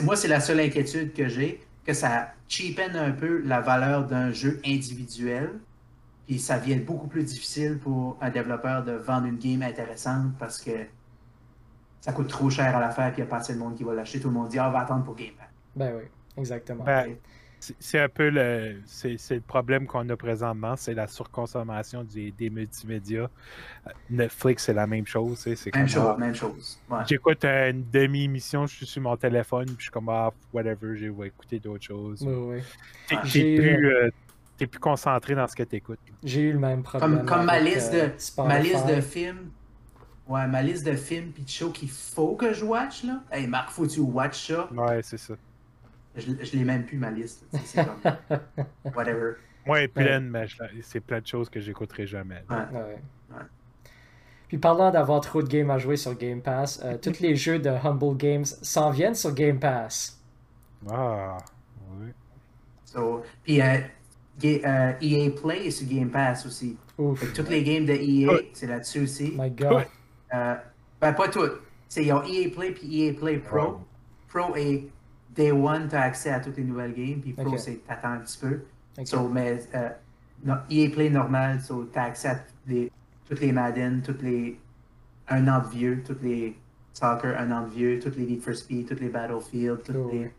moi, c'est la seule inquiétude que j'ai, que ça cheapen un peu la valeur d'un jeu individuel. Puis ça vient beaucoup plus difficile pour un développeur de vendre une game intéressante parce que ça coûte trop cher à la faire, puis il n'y a pas assez de monde qui va l'acheter. Tout le monde dit Ah, on va attendre pour Game Pass. Ben oui, exactement. Ben, c'est un peu le, c'est, le problème qu'on a présentement, c'est la surconsommation des, des multimédias. Netflix, c'est la même chose. C'est même, chose, même chose. J'écoute une demi-émission, je suis sur mon téléphone, puis je suis comme, ah, whatever, je vais écouter d'autres choses. Oui, T'es, plus, euh, plus, concentré dans ce que tu écoutes. J'ai eu le même problème. Comme, comme ma liste de, euh, ma liste de films. Ouais, ma liste de films puis de shows qu'il faut que je watch, là. Hey, Marc, faut que tu watch ça? Ouais, c'est ça. Je, je l'ai même plus, ma liste. C'est comme. Whatever. Moi, elle est pleine, mais c'est plein de choses que j'écouterai jamais. Ouais. Puis parlant d'avoir trop de games à jouer sur Game Pass, euh, tous les jeux de Humble Games s'en viennent sur Game Pass. Ah, oui. So, puis euh, EA e Play est sur Game Pass aussi. Ouf. Toutes les games de EA, c'est là-dessus aussi. My God. Euh, ben, pas toutes. Ils ont EA Play puis EA Play Pro. Pro est Day One, tu as accès à toutes les nouvelles games, puis Pro, c'est t'attends un petit peu. So, mais euh, EA Play normal, so, tu as accès à toutes les, Madden, toutes les un an de vieux, toutes les Soccer un an de vieux, toutes les Need for Speed, toutes les Battlefield, toutes oh, les.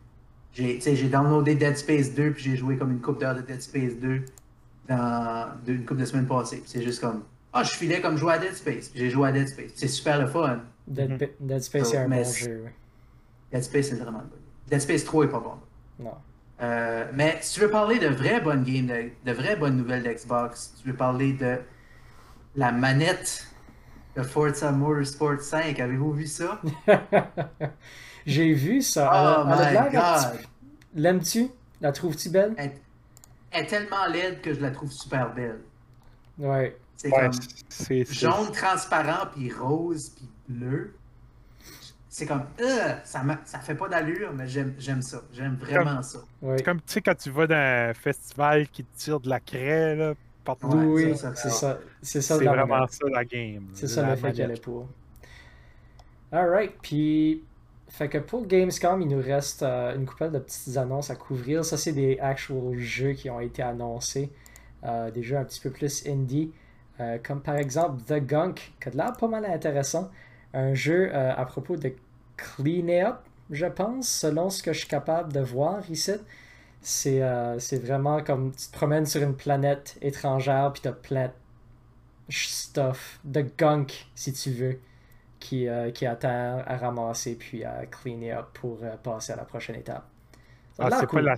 J'ai downloadé Dead Space 2, puis j'ai joué comme une coupe d'heures de Dead Space 2 dans une coupe de semaines passées. C'est juste comme. Ah, je filais comme jouer à Dead Space. J'ai joué à Dead Space. C'est super le fun. Dead, Dead Space, c'est un bon jeu. Dead Space, c'est vraiment bon. Dead Space 3 est pas bon. Non. Euh, mais si tu veux parler de vraies bonnes games, de, vraies bonnes nouvelles d'Xbox, tu veux parler de la manette de Forza Motorsport 5. Avez-vous vu ça? J'ai vu ça. Oh my god! L'aimes-tu? La trouves-tu belle? Elle, est tellement laide que je la trouve super belle. Ouais. C'est comme jaune transparent, puis rose, puis bleu c'est comme, euh, ça, ça fait pas d'allure, mais j'aime ça. J'aime vraiment ça. C'est comme, tu sais, quand tu vas dans un festival qui te tire de la craie, là, partout. Oui, oui c'est ça. C'est ça, C'est vraiment ça la game. C'est ça le fait qu'elle est pour. Alright, puis. Fait que pour Gamescom, il nous reste euh, une couple de petites annonces à couvrir. Ça, c'est des actual jeux qui ont été annoncés. Euh, des jeux un petit peu plus indie. Euh, comme par exemple The Gunk, qui a l'air pas mal intéressant. Un jeu à propos de clean up, je pense, selon ce que je suis capable de voir ici. C'est euh, vraiment comme tu te promènes sur une planète étrangère, puis t'as plein de stuff, de gunk, si tu veux, qui, euh, qui attend à ramasser puis à cleaner up pour euh, passer à la prochaine étape. Ah, c'est pas, la...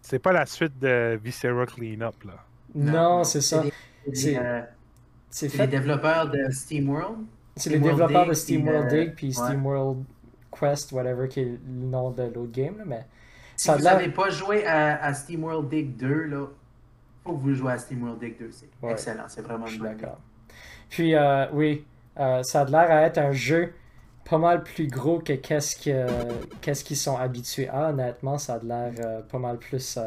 c'est pas la suite de Viscera Cleanup, là. Non, c'est ça. C'est euh, les développeurs de SteamWorld. C'est les développeurs de SteamWorld Dig puis SteamWorld Quest, whatever, qui est le nom de l'autre game. Là, mais si vous n'avez pas joué à, à, SteamWorld Dig 2, là, faut que vous jouez à SteamWorld Dig 2. C'est excellent. C'est vraiment Je d'accord. Puis, euh, oui, euh, ça a l'air à être un jeu pas mal plus gros que qu'est-ce qu'ils sont habitués à. Honnêtement, ça a l'air euh, pas mal plus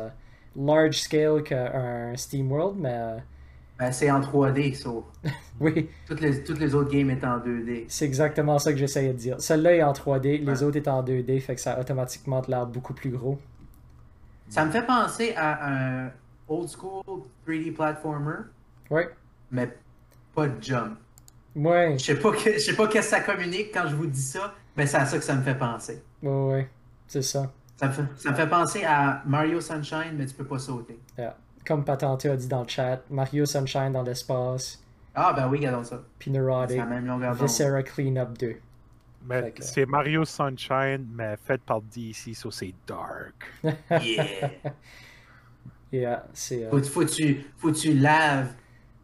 large scale qu'un SteamWorld, mais ben, c'est en 3D, ça. oui. Toutes les, toutes les autres games étaient en 2D. C'est exactement ça que j'essayais de dire. Celle-là est en 3D, les autres étaient en 2D, fait que ça a automatiquement l'air beaucoup plus gros. Ça me fait penser à un old school 3D platformer. Oui. Mais pas de jump. Ouais. Je sais pas que, je sais pas qu'est-ce que ça communique quand je vous dis ça, mais c'est à ça que ça me fait penser. Oui, ouais, c'est ça. Ça me, fait, ça me fait penser à Mario Sunshine, mais tu peux pas sauter. Yeah comme Patenté a dit dans le chat, Mario Sunshine dans l'espace. Ah, ben oui, regardons ça. Puis Neurotic, Viscera Cleanup 2. Mais c'est Mario Sunshine, mais fait par DC, so c'est dark. yeah! yeah, c'est. Euh... Faut, faut, tu, faut tu laves.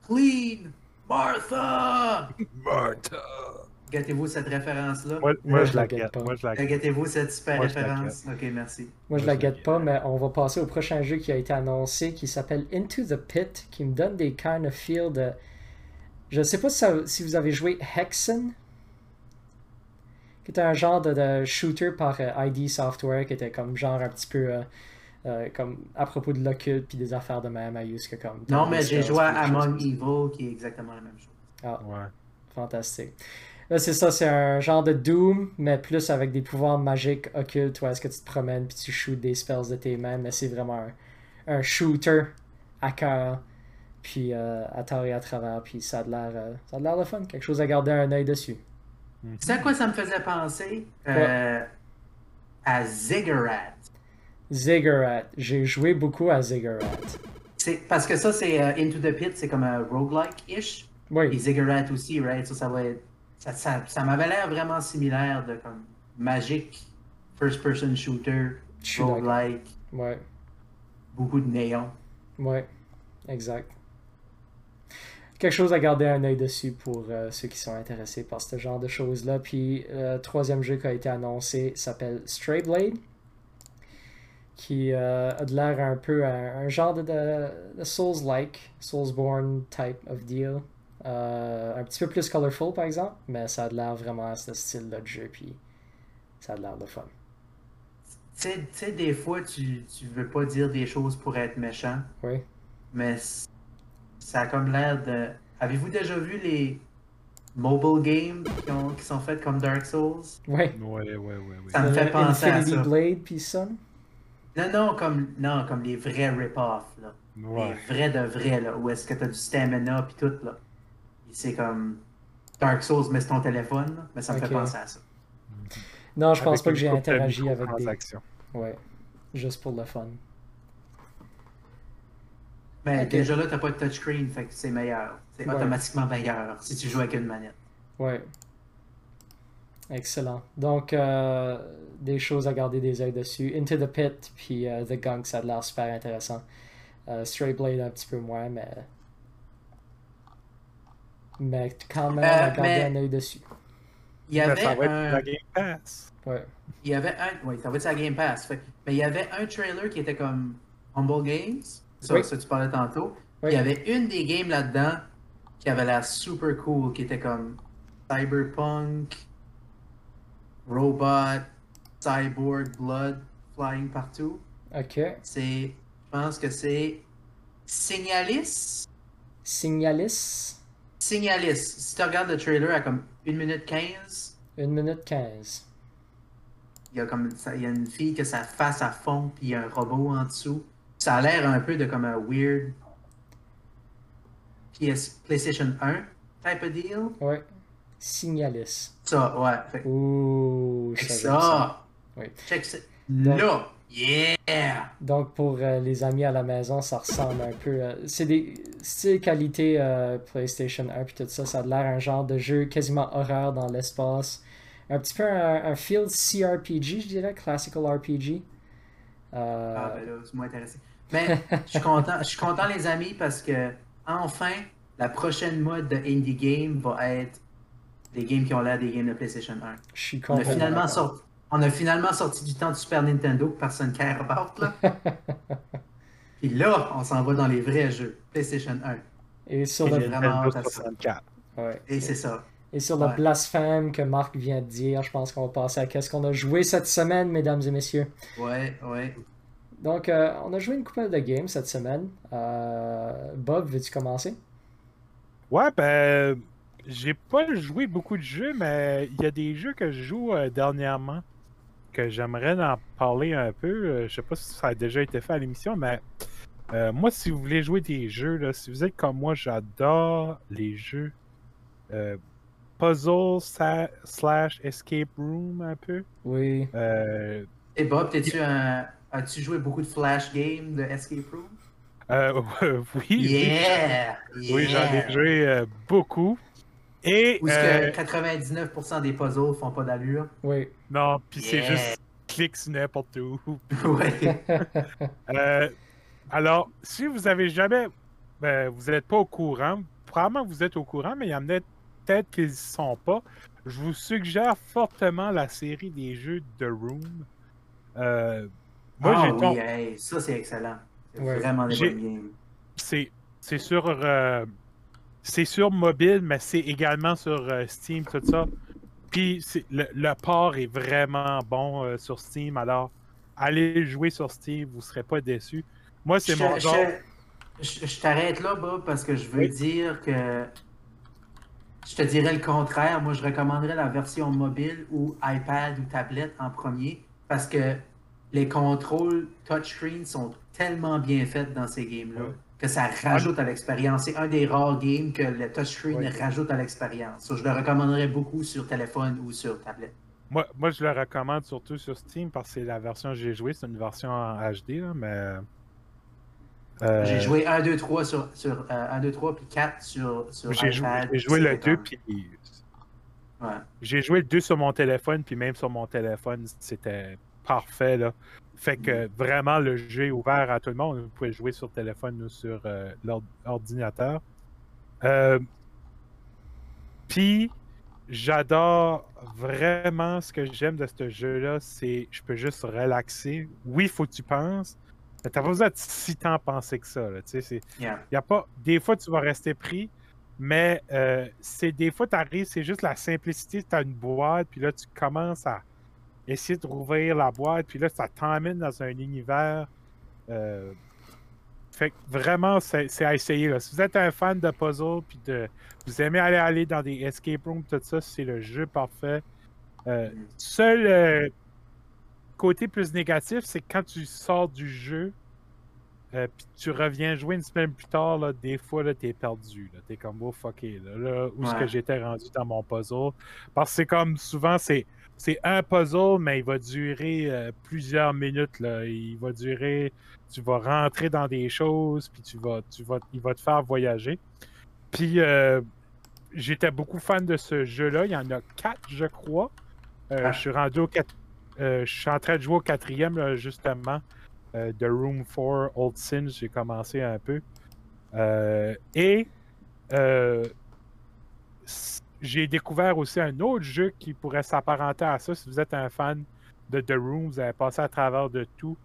Clean! Martha! Martha! Gâtez-vous cette référence-là? Moi, moi, je, la guette pas. Gâtez-vous cette super référence? Ok, merci. Moi, je, la guette pas, mais on va passer au prochain jeu qui a été annoncé qui s'appelle Into the Pit, qui me donne des kind of feel de. Je ne sais pas si, vous avez joué Hexen, qui était un genre de, shooter par euh, ID Software, qui était comme genre un petit peu. Euh, euh, comme à propos de l'occulte puis des affaires de même à que comme. Non, mais j'ai joué à Among Evil qui est exactement la même chose. Ah, ouais. Fantastique. Là, c'est ça, c'est un genre de Doom, mais plus avec des pouvoirs magiques occultes, où est-ce que tu te promènes puis tu shoots des spells de tes mains, mais c'est vraiment un, shooter à cœur, puis euh, à tort et à travers, puis ça a l'air euh, ça a l'air de fun, quelque chose à garder un œil dessus. Tu sais à quoi ça me faisait penser euh, À Ziggurat. Ziggurat. J'ai joué beaucoup à Ziggurat. Parce que ça, c'est Into the Pit, c'est comme un roguelike-ish. Oui. Et Ziggurat aussi, right? Ça, ça va être ça, ça, ça m'avait l'air vraiment similaire de comme magique, first-person shooter, roguelike. Ouais. Beaucoup de néon. Ouais, exact. Quelque chose à garder un œil dessus pour euh, ceux qui sont intéressés par ce genre de choses-là. Puis le troisième jeu qui a été annoncé s'appelle Stray Blade, qui euh, a de l'air un peu un, genre de, de, Souls-like, Soulsborne type of deal. Euh, un petit peu plus colorful par exemple, mais ça a l'air vraiment à ce style-là de jeu, puis ça a l'air de fun. Tu sais, des fois, tu, tu veux pas dire des choses pour être méchant. Oui. Mais ça a comme l'air de. Avez-vous déjà vu les mobile games qui, ont, qui sont faits comme Dark Souls? Oui. Ouais, ouais, ouais, Ça me fait penser Infinity à ça. Blade puis ça? Non, non, comme, non, comme les vrais rip-off, là. Les vrais de vrais, là. Où est-ce que t'as du stamina puis tout, là c'est comme Dark Souls, mais c'est ton téléphone, mais ça me fait penser à ça. Non, je pense pas que j'ai interagi avec des. Ouais, juste pour le fun. Mais déjà là, t'as pas de touchscreen, fait que c'est meilleur. C'est automatiquement meilleur si tu joues avec une manette. Ouais. Excellent. Donc, euh, des choses à garder des yeux dessus. Into the Pit, puis euh, The Gunk, ça a l'air super intéressant. Euh, Stray Blade un petit peu moins, mais mais quand même, euh, garder un œil dessus. Il y avait ça va un... la Game Pass. Ouais. Il y avait un. Oui, ça va être sa Game Pass. Mais il y avait un trailer qui était comme Humble Games. Ça, ça tu parlais tantôt. Il y avait une des games là-dedans qui avait l'air super cool, qui était comme Cyberpunk, Robot, Cyborg, Blood, flying partout. Ok. C'est. Je pense que c'est. Signalis. Signalis? Signalis. Si tu regardes le trailer à comme 1 minute 15. 1 minute 15. Il y a comme il y a une fille que sa face à fond puis il y a un robot en dessous. Ça a l'air un peu de comme un weird PS PlayStation 1 type of deal. Ouais. Signalis. Ça, ouais. Ouh, ça. ça. Oui. Check ça. Là. Yeah! Donc, pour euh, les amis à la maison, ça ressemble un peu. euh, c'est des c'est qualité euh, PlayStation 1 puis tout ça. Ça a l'air un genre de jeu quasiment horreur dans l'espace. Un petit peu un, un feel CRPG, je dirais, Classical RPG. Euh, Ah, ben là, c'est moins intéressant. Mais je suis content, je suis content, les amis, parce que enfin, la prochaine mode de Indie Game va être des games qui ont l'air des games de PlayStation 1. je suis On a complètement finalement sorti. On a finalement sorti du temps du Super Nintendo que personne care about, là. Puis là, on s'en va dans les vrais jeux. PlayStation 1. Et sur Et le, j'ai vraiment hâte à ça. 64. ouais. Et c'est ça. Et sur le Ouais. blasphème que Marc vient de dire, je pense qu'on va passer à qu'est-ce qu'on a joué cette semaine, mesdames et messieurs. Ouais, ouais. Donc, euh, on a joué une couple de games cette semaine. Euh, Bob, veux-tu commencer? Ouais, ben, j'ai pas joué beaucoup de jeux, mais il y a des jeux que je joue euh, dernièrement que j'aimerais en parler un peu. Euh, je sais pas si ça a déjà été fait à l'émission, mais euh, moi, si vous voulez jouer des jeux, là, si vous êtes comme moi, j'adore les jeux euh, puzzle sa- slash escape room un peu. Oui. Euh, Et Bob, t'es-tu un. As-tu joué beaucoup de flash games de Escape Room? euh, oui, oui, Yeah! oui, j'en ai joué euh, beaucoup. Et Où est-ce euh, que 99% des puzzles font pas d'allure? Oui. non, puis c'est juste sur n'importe où. ouais. Euh, alors, si vous avez jamais, ben, vous n'êtes pas au courant, probablement que vous êtes au courant, mais il y en a peut-être qu'ils ne sont pas. Je vous suggère fortement la série des jeux The Room. Euh, moi, ah j'ai oui, hey, ça c'est excellent. C'est Ouais. vraiment des bonnes games. c'est c'est sur euh, c'est sur mobile, mais c'est également sur euh, Steam, tout ça. Puis le, le port est vraiment bon euh, sur Steam, alors allez jouer sur Steam, vous serez pas déçus. Moi, c'est mon je- genre. je- je t'arrête là, Bob, parce que je veux Oui. dire que je te dirais le contraire. Moi, je recommanderais la version mobile ou iPad ou tablette en premier parce que les contrôles touchscreen sont tellement bien faits dans ces games-là. Que ça rajoute à l'expérience. C'est un des rares games que le touchscreen Ouais. rajoute à l'expérience. So, je le recommanderais beaucoup sur téléphone ou sur tablette. Moi, moi, je le recommande surtout sur Steam parce que c'est la version que j'ai jouée, c'est une version en HD, là, mais. euh, J'ai joué 1, 2, 3 sur, sur euh, 1, 2, 3 puis 4 sur, sur J'ai joué, iPad. j'ai joué le C'était 2, comme- puis. Ouais. J'ai joué le 2 sur mon téléphone, puis même sur mon téléphone, c'était parfait, là. Fait que vraiment, le jeu est ouvert à tout le monde. Vous pouvez jouer sur téléphone ou sur euh, l'ordinateur. Euh, puis, j'adore vraiment ce que j'aime de ce jeu-là, c'est je peux juste relaxer. Oui, il faut que tu penses, mais t'as pas besoin de si tant penser que ça. Là, tu sais, c'est- Yeah. y a pas, des fois, tu vas rester pris, mais euh, c'est des fois, tu arrives, c'est juste la simplicité. Tu as une boîte, puis là, tu commences à essayer de rouvrir la boîte, puis là, ça t'emmène dans un univers. euh, fait que vraiment, c'est à essayer. Là. Si vous êtes un fan de puzzle, puis de, vous aimez aller, aller dans des escape rooms, tout ça, c'est le jeu parfait. Euh, seul euh, côté plus négatif, c'est quand tu sors du jeu, euh, puis tu reviens jouer une semaine plus tard, là, des fois, là, t'es perdu. Là. T'es comme, oh, fuck it, là, là, où est-ce que j'étais rendu dans mon puzzle? Parce que c'est comme, souvent, c'est, c'est un puzzle, mais il va durer euh, plusieurs minutes, là. Il va durer, tu vas rentrer dans des choses, puis tu vas, tu vas, il va te faire voyager. Puis, euh, j'étais beaucoup fan de ce jeu-là. Il y en a quatre, je crois. Euh, Ah. Je suis rendu au quatre... je suis en train de jouer au quatrième, là, justement. The Room 4 Old Sins, j'ai commencé un peu. Et euh, j'ai découvert aussi un autre jeu qui pourrait s'apparenter à ça. Si vous êtes un fan de The Room, vous avez passé à travers de tout,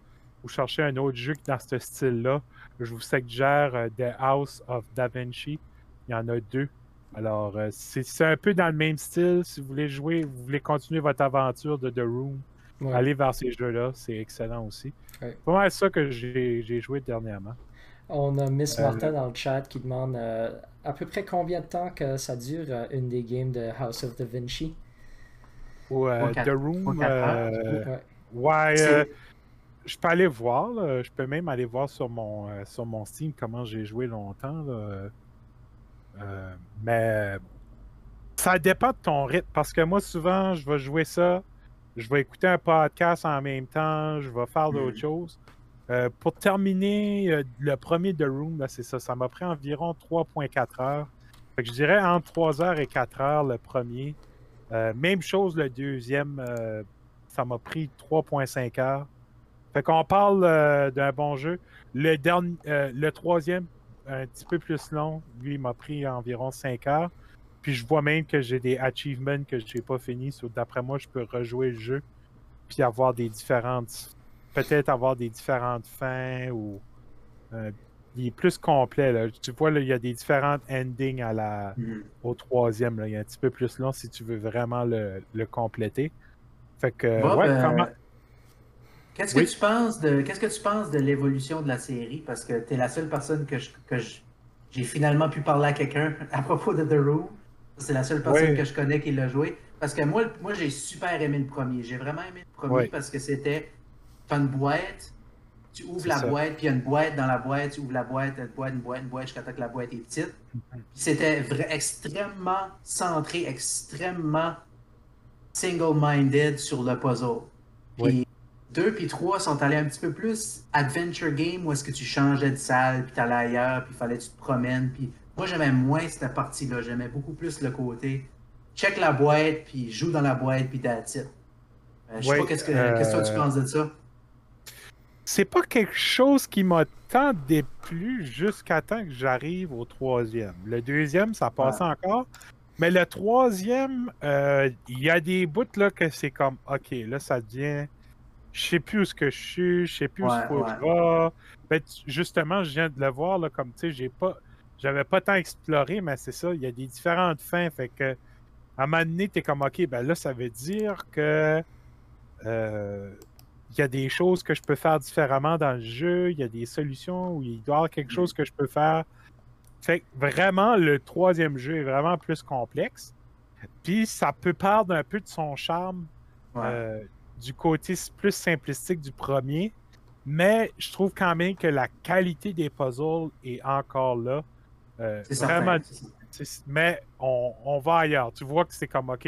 vous cherchez un autre jeu dans ce style-là, je vous suggère euh, The House of Da Vinci. Il y en a deux. Alors, euh, c'est un peu dans le même style. Si vous voulez jouer, vous voulez continuer votre aventure de The Room, Ouais. allez vers ces jeux-là. C'est excellent aussi. Ouais. C'est mal ça que j'ai joué dernièrement. On a Miss Euh, Martin dans le chat qui demande euh, à peu près combien de temps que ça dure euh, une des games de House of Da Vinci? Ou euh, The Room. euh, Ouais. euh, je peux aller voir. là. Je peux même aller voir sur mon, euh, sur mon Steam comment j'ai joué longtemps. là. Euh, mais ça dépend de ton rythme. Parce que moi, souvent, je vais jouer ça je vais écouter un podcast en même temps, je vais faire d'autres Hmm. choses. Euh, pour terminer euh, le premier The Room, c'est ça. Ça m'a pris environ 3,4 heures. Fait que je dirais entre 3 heures et 4 heures le premier. Euh, même chose le deuxième. ça m'a pris 3,5 heures. Fait qu'on parle d'un bon jeu. Le, dernier, le troisième, un petit peu plus long, lui, il m'a pris environ 5 heures. Puis je vois même que j'ai des achievements que je n'ai pas fini. So, D'après moi, je peux rejouer le jeu. Puis avoir des différentes. Peut-être avoir des différentes fins ou. euh, il est plus complet. Là. Tu vois, là, il y a des différentes endings à la, Hmm. au troisième. Là. Il est un petit peu plus long si tu veux vraiment le, le compléter. Fait que. Bob, ouais, euh, Qu'est-ce Oui? que tu penses de qu'est-ce que tu penses de l'évolution de la série? Parce que tu es la seule personne que je- que je- j'ai finalement pu parler à quelqu'un à propos de The Room. C'est la seule personne Oui. que je connais qui l'a joué parce que moi moi j'ai super aimé le premier. J'ai vraiment aimé le premier Oui. parce que c'était t'as une boîte, tu ouvres la ça. boîte, puis il y a une boîte dans la boîte, tu ouvres la boîte, une boîte, une boîte, une boîte jusqu'à temps que la boîte est petite. C'était extrêmement centré, extrêmement single-minded sur le puzzle. Puis Oui. deux puis trois sont allés un petit peu plus adventure game où est-ce que tu changeais de salle, puis t'allais ailleurs, puis il fallait que tu te promènes. Puis moi, j'aimais moins cette partie-là. J'aimais beaucoup plus le côté check la boîte, puis joue dans la boîte, puis that's it. Euh, je sais Oui, pas qu'est-ce que, que toi, tu euh, penses de ça? C'est pas quelque chose qui m'a tant déplu jusqu'à temps que j'arrive au troisième. Le deuxième, ça passait encore. Mais le troisième, euh, il y a des bouts là que c'est comme OK, là ça devient. Je sais plus où ce que je suis, je sais plus où Ouais, ouais. je vais. Ben, justement, je viens de le voir là, comme tu sais, j'ai pas. J'avais pas tant exploré, mais c'est ça, il y a des différentes fins. Fait que à un moment donné, t'es comme OK, ben là, ça veut dire que euh, il y a des choses que je peux faire différemment dans le jeu, il y a des solutions où il doit y avoir quelque chose que je peux faire. Fait que vraiment, le troisième jeu est vraiment plus complexe. Puis ça peut perdre un peu de son charme Ouais. euh, du côté plus simplistique du premier. Mais je trouve quand même que la qualité des puzzles est encore là. Euh, c'est vraiment certain. Mais on, on va ailleurs. Tu vois que c'est comme OK.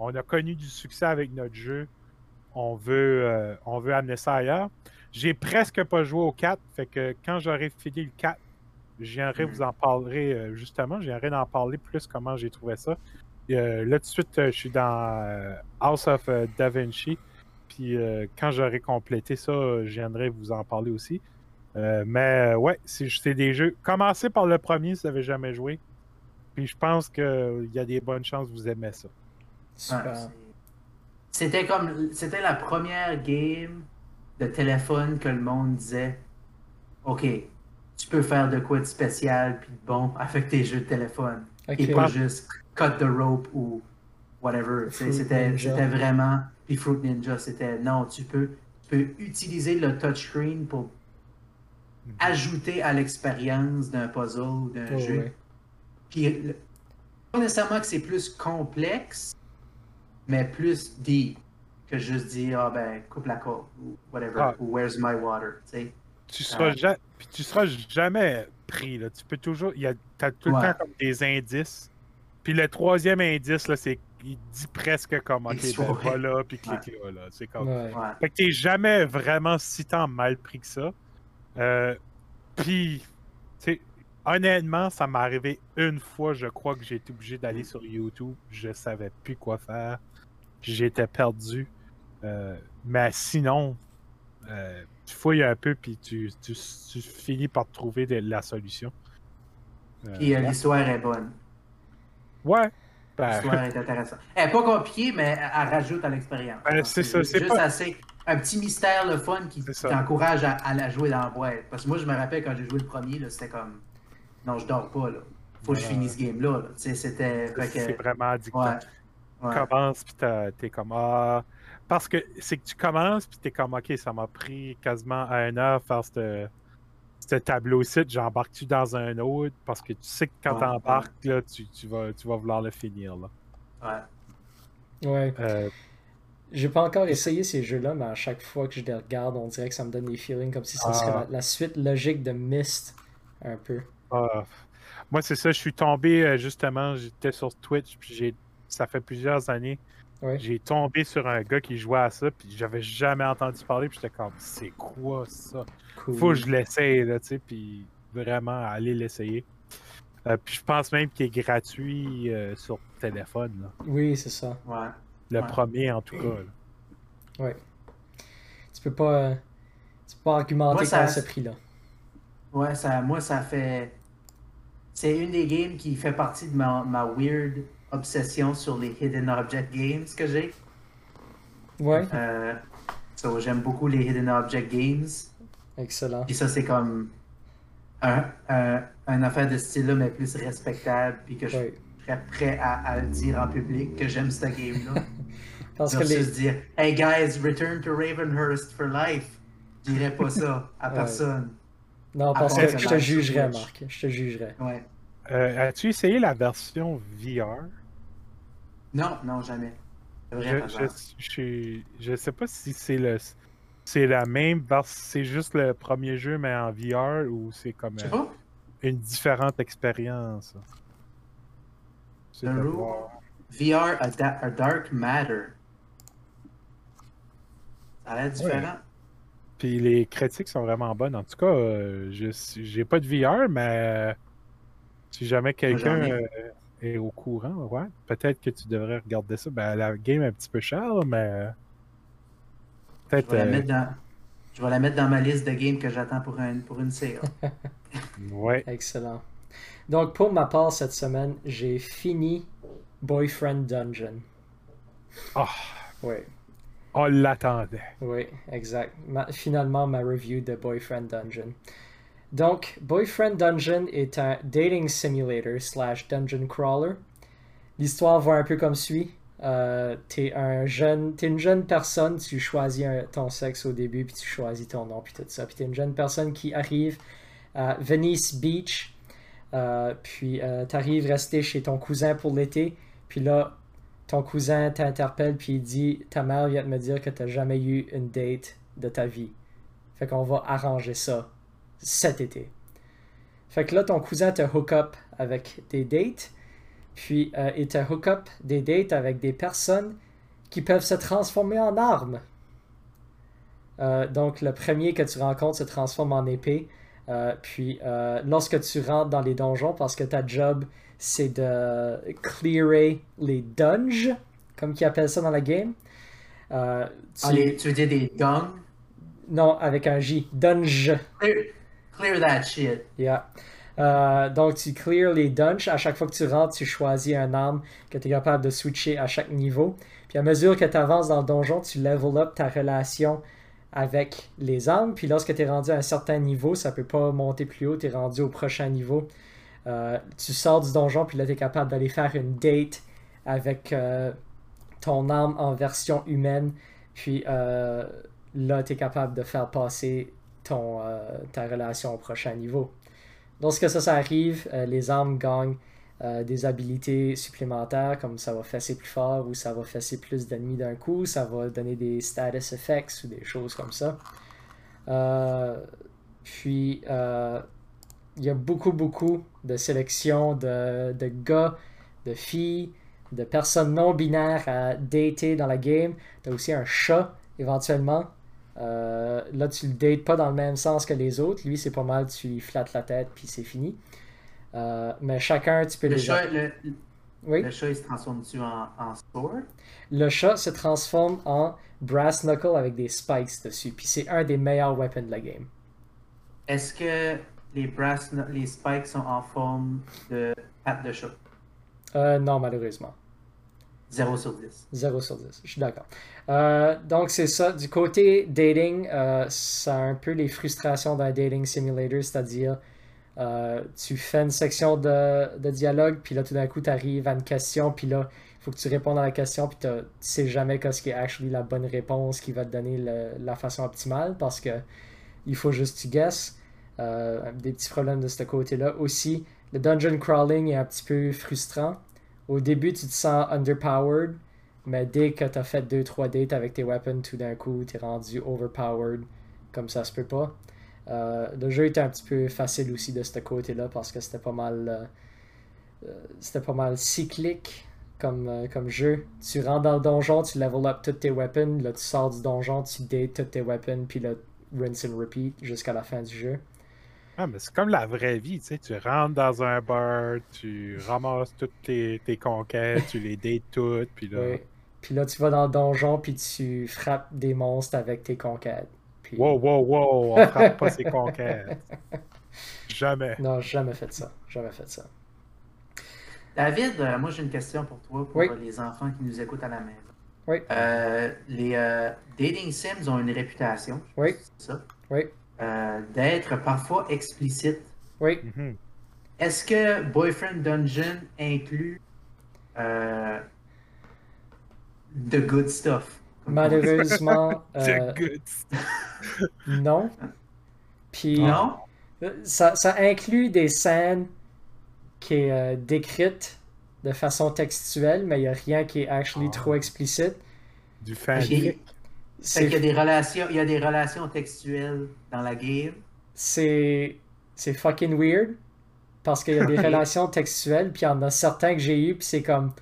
On a connu du succès avec notre jeu. On veut, euh, on veut amener ça ailleurs. J'ai presque pas joué au 4. Fait que quand j'aurai fini le 4, je viendrai Mhm. vous en parler euh, justement. Je viendrai d'en parler plus comment j'ai trouvé ça. Euh, là, tout de suite, euh, je suis dans euh, House of euh, Da Vinci. Puis euh, quand j'aurai complété ça, je viendrai vous en parler aussi. Euh, mais euh, ouais, c'est c'est des jeux. Commencez par le premier si vous n'avez jamais joué. Puis je pense qu'il y a des bonnes chances que vous aimez ça. Super. C'est- C'était comme c'était la première game de téléphone que le monde disait OK, tu peux faire de quoi de spécial puis bon avec tes jeux de téléphone. Et pas juste cut the rope ou whatever. C'était vraiment. Puis Fruit Ninja, c'était non, tu peux, tu peux utiliser le touchscreen pour ajouter à l'expérience d'un puzzle ou d'un Oh, jeu. ouais. Puis, pas nécessairement que c'est plus complexe, mais plus deep que juste dire, ah ben, coupe la corde, ou whatever, Ah. ou where's my water, tu sais. Tu seras, Ah. ja- puis tu seras jamais pris. Là. Tu peux toujours. Il y a, t'as tout le Ouais. temps comme des indices. Puis le troisième indice, là, c'est il dit presque comme OK, ben, va là, puis clique là, là. C'est comme. Ouais. Ouais. Fait que t'es jamais vraiment si tant mal pris que ça. Euh, Puis, tu sais, honnêtement, ça m'est arrivé une fois, je crois que j'ai été obligé d'aller sur YouTube. Je savais plus quoi faire. J'étais perdu. Euh, mais sinon, euh, tu fouilles un peu, puis tu, tu, tu finis par trouver de- la solution. Puis euh, l'histoire est bonne. ouais. Ben, L'histoire est intéressante. Elle est pas compliquée, mais elle, rajoute à l'expérience. Ben, c'est ça, c'est juste pas- assez. Un petit mystère, le fun, qui, t'encourage à, à la jouer dans la boîte. Parce que moi, je me rappelle quand j'ai joué le premier, c'était comme. Non, je dors pas, là. Faut que je finisse ce game-là. là. C'était. que- c'est vraiment addictif. Ouais. Tu Ouais. commences puis t'es comme ah parce que c'est que tu commences puis t'es comme ok ça m'a pris quasiment un heure faire ce ce tableau-ci j'embarque-tu dans un autre parce que tu sais que quand Ouais, t'embarques là tu, tu vas tu vas vouloir le finir là Ouais. Ouais. Euh, J'ai pas encore essayé ces jeux-là, mais à chaque fois que je les regarde, on dirait que ça me donne des feelings comme si ça Ah. serait la, la suite logique de Myst, un peu. ah. moi c'est ça je suis tombé euh, justement j'étais sur Twitch puis j'ai ça fait plusieurs années J'ai tombé sur un gars qui jouait à ça, puis j'avais jamais entendu parler, puis j'étais comme, c'est quoi ça? Faut que je l'essaye, là, tu sais, puis vraiment aller l'essayer. Euh, puis je pense même qu'il est gratuit euh, sur téléphone. Là. Oui, c'est ça. Ouais. Le premier, en tout cas. Oui. Tu peux pas, tu peux pas argumenter moi, ce prix-là. Ouais, ça, moi, ça fait. C'est une des games qui fait partie de ma, ma weird obsession sur les Hidden Object Games que j'ai. Ouais. Euh, j'aime beaucoup les Hidden Object Games. Excellent. Puis ça, c'est comme un, un, affaire de style-là, mais plus respectable, puis que je serais prêt à, le dire en public que j'aime cette game-là. Parce que les... dire Hey guys, return to Ravenhurst for life. Je dirais pas ça à personne. Non, parce que je te jugerais, Marc. Je te jugerais. Ouais. Euh, as-tu essayé la version VR Non, non, jamais. Je, je, je, sais pas si c'est le c'est la même c'est juste le premier jeu mais en VR ou c'est comme euh, une différente expérience. VR a, Dark Matter. Ça a l'air différent. Puis les critiques sont vraiment bonnes. En tout cas, euh, je j'ai pas de VR, mais euh, si jamais quelqu'un est au courant, ouais, peut-être que tu devrais regarder ça. Ben, la game est un petit peu chère, mais Peut-être. Je, vais la mettre dans ma liste de games que j'attends pour, pour une série. ouais. Excellent. Donc, pour ma part, cette semaine, j'ai fini Boyfriend Dungeon. Ah! Oui. On l'attendait. Oui, exact. finalement, ma review de Boyfriend Dungeon. Donc, Boyfriend Dungeon est un dating simulator slash dungeon crawler. L'histoire va un peu comme suit. Euh, t'es un jeune, es une jeune personne, tu choisis ton sexe au début, puis tu choisis ton nom, puis tout ça. Puis t'es une jeune personne qui arrive à Venice Beach, euh, puis euh, t'arrives rester chez ton cousin pour l'été, puis là, ton cousin t'interpelle, puis il dit Ta mère vient de me dire que t'as jamais eu une date de ta vie. Fait qu'on va arranger ça cet été. Fait que là, ton cousin te hook up avec des dates, puis euh, il te hook up des dates avec des personnes qui peuvent se transformer en armes. Euh, donc le premier que tu rencontres se transforme en épée. Euh, puis lorsque tu rentres dans les donjons, parce que ta job c'est de clearer les dungeons, comme ils appellent ça dans la game. tu... Allez, tu veux dire des dungeons? Non, avec un J. Dunge. Clear, that shit. Yeah. Euh, donc, tu clear les dungeons. À chaque fois que tu rentres, tu choisis un arme que tu es capable de switcher à chaque niveau. Puis à mesure que tu avances dans le donjon, tu level up ta relation avec les armes. Puis lorsque tu es rendu à un certain niveau, ça peut pas monter plus haut, tu es rendu au prochain niveau. Euh, tu sors du donjon, puis là, tu es capable d'aller faire une date avec euh, ton arme en version humaine. Puis là, tu es capable de faire passer ton, ta relation au prochain niveau. Lorsque ça, ça arrive, euh, les armes gagnent euh, des habilités supplémentaires, comme ça va fesser plus fort ou ça va fesser plus d'ennemis d'un coup, ça va donner des status effects ou des choses comme ça. Euh, puis, il y a beaucoup, beaucoup de sélections de, de gars, de filles, de personnes non binaires à dater dans la game. Tu as aussi un chat éventuellement euh, là, tu le dates pas dans le même sens que les autres. Lui, c'est pas mal, tu lui flattes la tête, puis c'est fini. Euh, mais chacun, tu peux le Chat, le... Oui? le chat, il se transforme-tu en, en sword? Le chat se transforme en brass knuckle avec des spikes dessus. Puis c'est un des meilleurs weapons de la game. Est-ce que les, brass, les spikes sont en forme de patte de chat? Euh, non, malheureusement. 0 sur 10. 0 sur 10, je suis d'accord. Euh, donc, c'est ça. Du côté dating, euh, ça un peu les frustrations d'un dating simulator, c'est-à-dire euh, tu fais une section de, de dialogue, puis là, tout d'un coup, tu arrives à une question, puis là, il faut que tu répondes à la question, puis tu sais jamais ce qui est actually la bonne réponse qui va te donner la façon optimale, parce que il faut juste tu guesses. des petits problèmes de ce côté-là. Aussi, le dungeon crawling est un petit peu frustrant. Au début, tu te sens underpowered, mais dès que tu as fait 2-3 dates avec tes weapons, tout d'un coup, tu es rendu overpowered, comme ça se peut pas. Euh, le jeu était un petit peu facile aussi de ce côté-là parce que c'était pas mal. Euh, euh, c'était pas mal cyclique. comme, comme jeu. Tu rentres dans le donjon, tu level up toutes tes weapons, là tu sors du donjon, tu dates toutes tes weapons, puis là rinse and repeat jusqu'à la fin du jeu. Ah, mais c'est comme la vraie vie, tu sais. Tu rentres dans un bar, tu ramasses toutes tes, tes conquêtes, tu les dates toutes, puis là. Oui. Puis là, tu vas dans le donjon, puis tu frappes des monstres avec tes conquêtes. Puis... Wow, wow, wow, on frappe pas ses conquêtes. Jamais. Non, jamais fait ça. Jamais fait ça. David, euh, moi j'ai une question pour toi, pour Oui. les enfants qui nous écoutent à la maison. Oui. Euh, les euh, dating sims ont une réputation, Oui. c'est ça, Oui. Euh, d'être parfois explicites. Oui. Mhm. Est-ce que Boyfriend Dungeon inclut euh, the good stuff? Malheureusement, The euh, good. non. Puis Non? ça, ça inclut des scènes qui est euh, décrite de façon textuelle, mais il n'y a rien qui est actually Ah. trop explicite. Du fanfic. Fait C'est qu'il y a des relations, il y a des relations textuelles dans la game. c'est c'est fucking weird parce qu'il y a des relations textuelles puis il y en a certains que j'ai eu puis c'est comme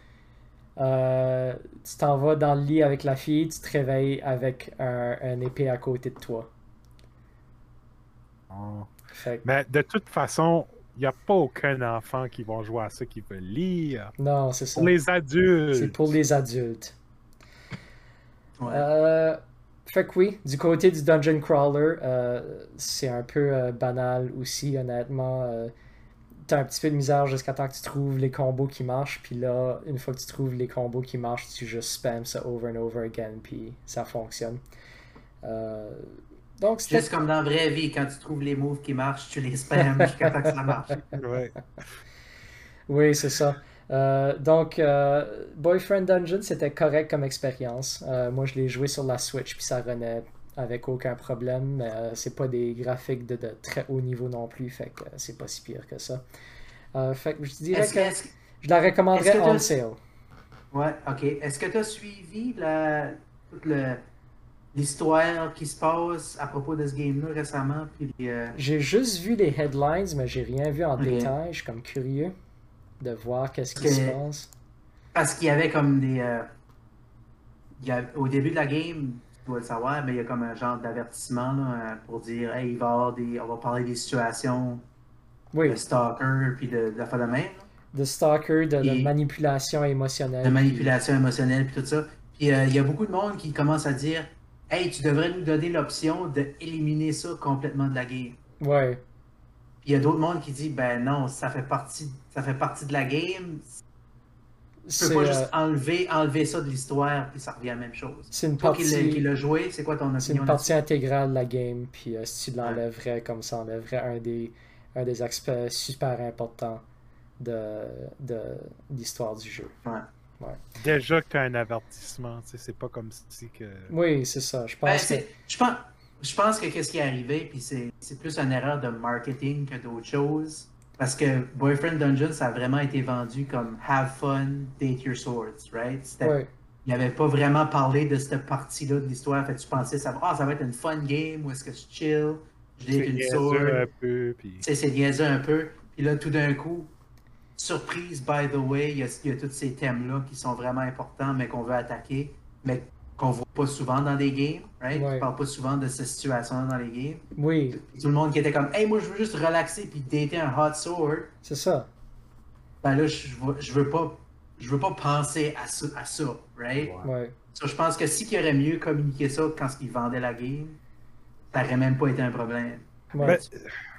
euh, tu t'en vas dans le lit avec la fille tu te réveilles avec un, un épée à côté de toi Oh. que- Mais de toute façon, il n'y a pas aucun enfant qui va jouer à ça qui veut lire. non c'est ça Pour les c'est adultes. pour les adultes Ouais. Euh, fait que oui, du côté du Dungeon Crawler, euh, c'est un peu euh, banal aussi, honnêtement. Euh, T'as un petit peu de misère jusqu'à temps que tu trouves les combos qui marchent, puis là, une fois que tu trouves les combos qui marchent, tu juste spam ça over and over again, puis ça fonctionne. Euh, donc, c'était Juste comme dans la vraie vie, quand tu trouves les moves qui marchent, tu les spams jusqu'à temps que ça marche. Ouais. Oui, c'est ça. Euh, donc, euh, Boyfriend Dungeon, c'était correct comme expérience. Euh, moi, je l'ai joué sur la Switch, puis ça renaît avec aucun problème. C'est pas des graphiques de, de très haut niveau non plus, fait que c'est pas si pire que ça. Fait que je dirais que que, je la recommanderais on sale. Ouais, ok. Est-ce que tu as suivi la, toute le- l'histoire qui se passe à propos de ce game-là récemment? Puis les, J'ai juste vu les headlines, mais j'ai rien vu en détail. Je suis comme curieux de voir qu'est-ce qui se passe. Parce qu'il y avait comme des. euh, il y a- au début de la game, tu dois le savoir, mais il y a comme un genre d'avertissement euh, pour dire hey, il va y avoir des. On va parler des situations Oui, de stalker puis de, de la fin de même. de stalker, de, manipulation émotionnelle. de manipulation émotionnelle puis tout ça. Puis euh, il y a beaucoup de monde qui commence à dire Hey, tu devrais nous donner l'option d'éliminer ça complètement de la game. Ouais, il y a d'autres mondes qui disent Ben non, ça fait partie, ça fait partie de la game. Tu peux pas euh, juste enlever, enlever ça de l'histoire puis ça revient à la même chose. c'est une Toi qui l'as- qui partie. l'as joué, c'est quoi ton opinion C'est une partie intégrale de la game, puis euh, si tu l'enlèverais comme ça, enlèverait un des, un des aspects super importants de, de l'histoire du jeu. Déjà que tu as un avertissement, tu sais, c'est pas comme si que. Oui, c'est ça. Je Ben, pense que. je pense, je pense que qu'est-ce qui est arrivé, puis c'est c'est plus une erreur de marketing que d'autre chose. Parce que Boyfriend Dungeon, ça a vraiment été vendu comme Have fun, date your swords, right? C'était- Ouais, Il n'avait pas vraiment parlé de cette partie-là de l'histoire. Fait tu pensais, ça, va- ah, ça va être une fun game où est-ce que je chill, je C'est date une sword. un peu, puis. Tu sais, c'est niaiseux un peu. Puis là, tout d'un coup, surprise, by the way, il y a, il y a tous ces thèmes-là qui sont vraiment importants, mais qu'on veut attaquer, mais qu'on voit pas souvent dans des games, right? Ouais. On parle pas souvent de ces situations dans les games. oui, tout le monde qui était comme, hey, moi, je veux juste relaxer puis dater un hot sword. c'est ça. Ben là, je, je veux- je veux pas. Je veux pas penser à ça, à ça right? Ouais. So, je pense que si qu'il aurait mieux communiqué ça quand ils vendaient la game, ça aurait même pas été un problème. ouais. Ben,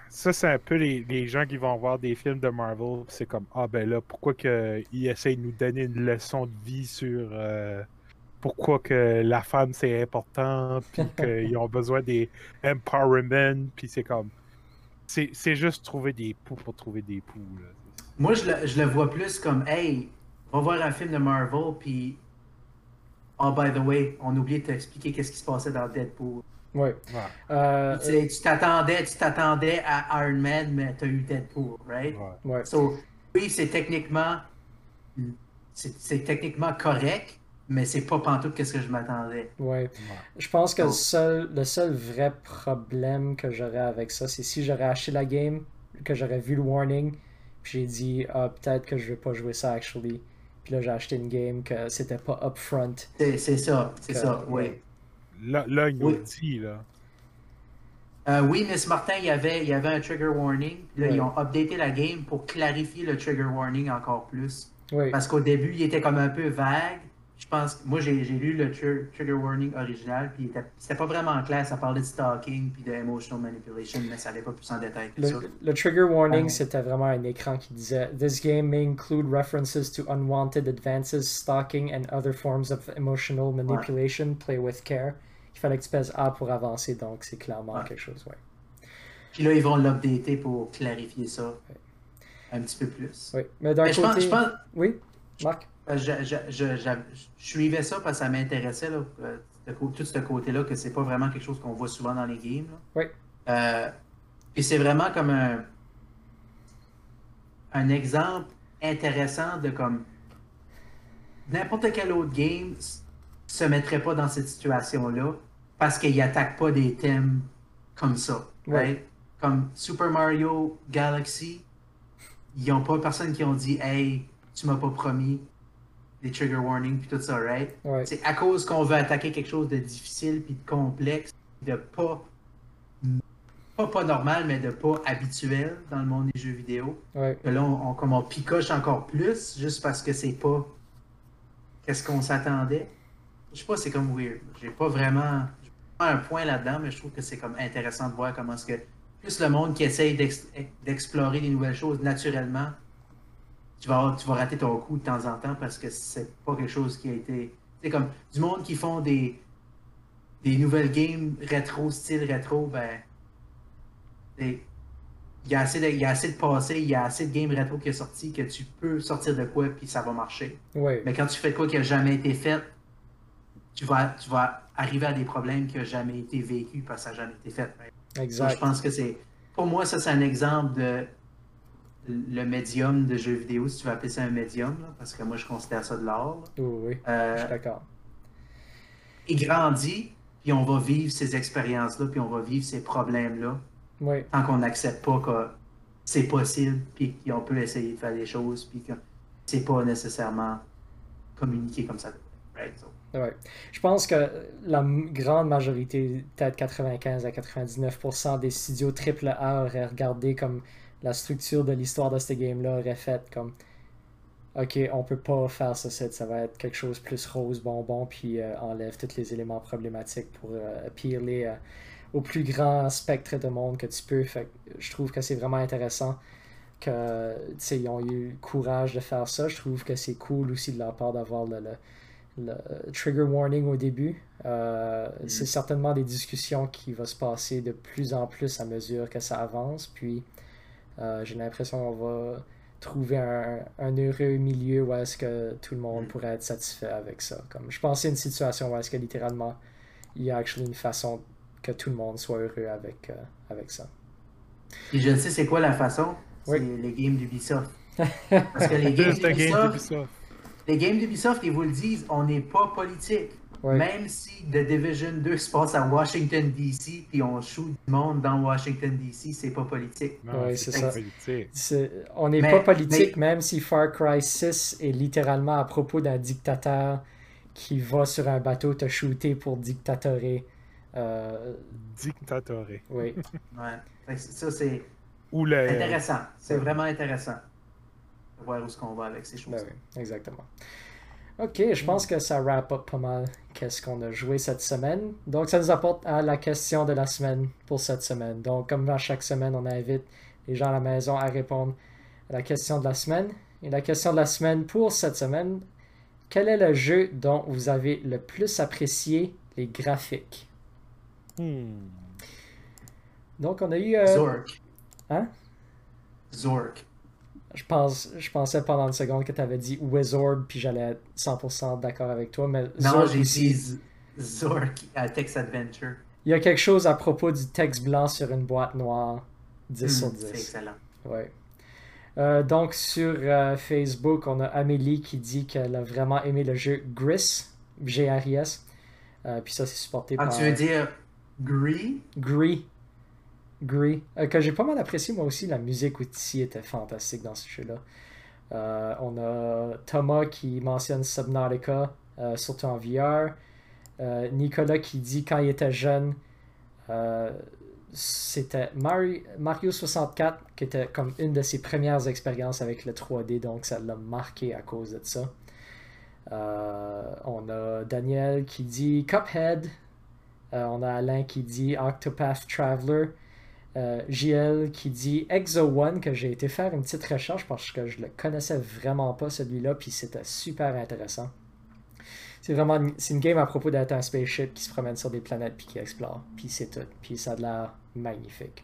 ça, c'est un peu les, les gens qui vont voir des films de Marvel, c'est comme Ah ben là, pourquoi qu'ils essayent de nous donner une leçon de vie sur euh, pourquoi que la femme c'est important, puis qu'ils ont besoin des empowerment, puis c'est comme. C'est c'est juste trouver des poux pour trouver des poux. Là. Moi, je le, je le vois plus comme, hey, va voir un film de Marvel, puis. Oh, by the way, on a oublié de t'expliquer qu'est-ce qui se passait dans Deadpool. Ouais. Ouais. Euh, Tu t'attendais, tu t'attendais à Iron Man, mais t'as eu Deadpool, right? Ouais. ouais. So, oui, c'est techniquement, c'est c'est techniquement correct, mais c'est pas pantoute qu'est-ce que je m'attendais. Ouais. Je pense que le seul, le seul vrai problème que j'aurais avec ça, c'est si j'aurais acheté la game, que j'aurais vu le warning, puis j'ai dit, ah, peut-être que je vais pas jouer ça, actually. Puis là, j'ai acheté une game que c'était pas upfront. C'est ça, c'est ça, oui. Là, là il nous dit, là. Euh, oui, Miss Martin, il y, avait, il y avait un trigger warning. Là, ils ont updaté la game pour clarifier le trigger warning encore plus. Oui. Parce qu'au début, il était comme un peu vague. Je pense moi, j'ai lu le trigger warning original, puis c'était pas vraiment clair. Ça parlait de stalking puis de emotional manipulation, mais ça n'allait pas plus en détail que le, ça. Le trigger warning, c'était vraiment un écran qui disait This game may include references to unwanted advances, stalking, and other forms of emotional manipulation. Play with care il fallait que tu pèses A pour avancer, donc c'est clairement quelque chose, ouais. Puis là, ils vont l'updater pour clarifier ça un petit peu plus. Oui, mais d'un côté... Je pense, Oui, Marc? Euh, je, je, je, je, suivais ça parce que ça m'intéressait, euh, tout ce côté-là, que c'est pas vraiment quelque chose qu'on voit souvent dans les games. Oui. Euh, et c'est vraiment comme un, un exemple intéressant de comme n'importe quel autre game se mettrait pas dans cette situation-là parce qu'il n'attaque pas des thèmes comme ça. Right? Comme Super Mario Galaxy, ils n'ont pas personne qui ont dit Hey, tu m'as pas promis des trigger warnings puis tout ça, right? C'est à cause qu'on veut attaquer quelque chose de difficile puis de complexe, de pas, pas pas normal, mais de pas habituel dans le monde des jeux vidéo. Que là, on, comme on picoche encore plus juste parce que c'est pas qu'est-ce qu'on s'attendait je sais pas, c'est comme weird. J'ai pas vraiment un point là-dedans, mais je trouve que c'est comme intéressant de voir comment est-ce que plus le monde qui essaye d'explorer des nouvelles choses naturellement, tu vas, tu vas rater ton coup de temps en temps parce que c'est pas quelque chose qui a été. C'est comme du monde qui font des, des nouvelles games rétro, style rétro, ben. Il y, a assez de, il y a assez de passé, il y a assez de games rétro qui est sorti que tu peux sortir de quoi puis ça va marcher. Mais quand tu fais de quoi qui n'a jamais été fait, tu vas, tu vas arriver à des problèmes qui n'ont jamais été vécus parce que ça n'a jamais été fait. Exact. je pense que c'est. Pour moi, ça, c'est un exemple de le médium de jeux vidéo, si tu veux appeler ça un médium, parce que moi, je considère ça de l'art. Oui, oui. Euh, je suis d'accord. Il grandit, puis on va vivre ces expériences-là, puis on va vivre ces problèmes-là. Oui. Tant qu'on n'accepte pas que c'est possible, puis qu'on peut essayer de faire des choses, puis que c'est pas nécessairement communiqué comme ça. Right? Ouais. Je pense que la grande majorité, peut-être 95 à 99% des studios AAA auraient regardé comme la structure de l'histoire de ce game-là, aurait fait comme OK, on peut pas faire ça, ça va être quelque chose plus rose, bonbon, puis euh, enlève tous les éléments problématiques pour euh, euh, au plus grand spectre de monde que tu peux. Fait je trouve que c'est vraiment intéressant qu'ils ont eu le courage de faire ça. Je trouve que c'est cool aussi de leur part d'avoir le le trigger warning au début. Euh, mm. C'est certainement des discussions qui vont se passer de plus en plus à mesure que ça avance. Puis euh, j'ai l'impression qu'on va trouver un, heureux milieu où est-ce que tout le monde mm. pourrait être satisfait avec ça. Comme je pensais à une situation où est-ce que littéralement il y a actually une façon que tout le monde soit heureux avec, euh, avec ça. Et je sais c'est quoi la façon? C'est les games d'Ubisoft. Parce que les games d'Ubisoft les games d'Ubisoft, ils vous le disent, on n'est pas politique. Même si The Division 2 se passe à Washington, D.C., puis on shoot du monde dans Washington, D.C., c'est pas politique. Oui, c'est ça. On n'est pas politique, même si Far Cry 6 est littéralement à propos d'un dictateur qui va sur un bateau te shooter pour dictatorer. Euh... Dictatorer. Oui. ouais. Ça, c'est intéressant. C'est vraiment intéressant voir où est-ce qu'on va avec ces ben choses. exactement. Ok, je pense que ça wrap up pas mal qu'est-ce qu'on a joué cette semaine. Donc, ça nous apporte à la question de la semaine pour cette semaine. Donc, comme à chaque semaine, on invite les gens à la maison à répondre à la question de la semaine. Et la question de la semaine pour cette semaine, quel est le jeu dont vous avez le plus apprécié les graphiques? Hmm. Donc, on a eu. Euh... Zork. Hein? Zork. Je, pense, je pensais pendant une seconde que tu avais dit Wizard, puis j'allais être 100% d'accord avec toi. Mais non, j'ai dit Zork à Text Adventure. Il y a quelque chose à propos du texte blanc sur une boîte noire. 10 hmm, sur 10. C'est excellent. Ouais. Euh, donc sur euh, Facebook, on a Amélie qui dit qu'elle a vraiment aimé le jeu Gris, G-R-I-S. Euh, puis ça, c'est supporté ah, par. Tu veux dire Gris? Gris. Euh, que j'ai pas mal apprécié moi aussi. La musique aussi était fantastique dans ce jeu-là. on a Thomas qui mentionne Subnautica, surtout en VR. Nicolas qui dit quand il était jeune, c'était Mario 64 qui était comme une de ses premières expériences avec le 3D, donc ça l'a marqué à cause de ça. Euh, on a Daniel qui dit Cuphead. Euh, on a Alain qui dit Octopath Traveler. Euh, JL qui dit Exo One, que j'ai été faire une petite recherche parce que je le connaissais vraiment pas celui-là, puis c'était super intéressant. C'est vraiment c'est une game à propos d'être un spaceship qui se promène sur des planètes puis qui explore. Puis c'est tout. Puis ça a l'air magnifique.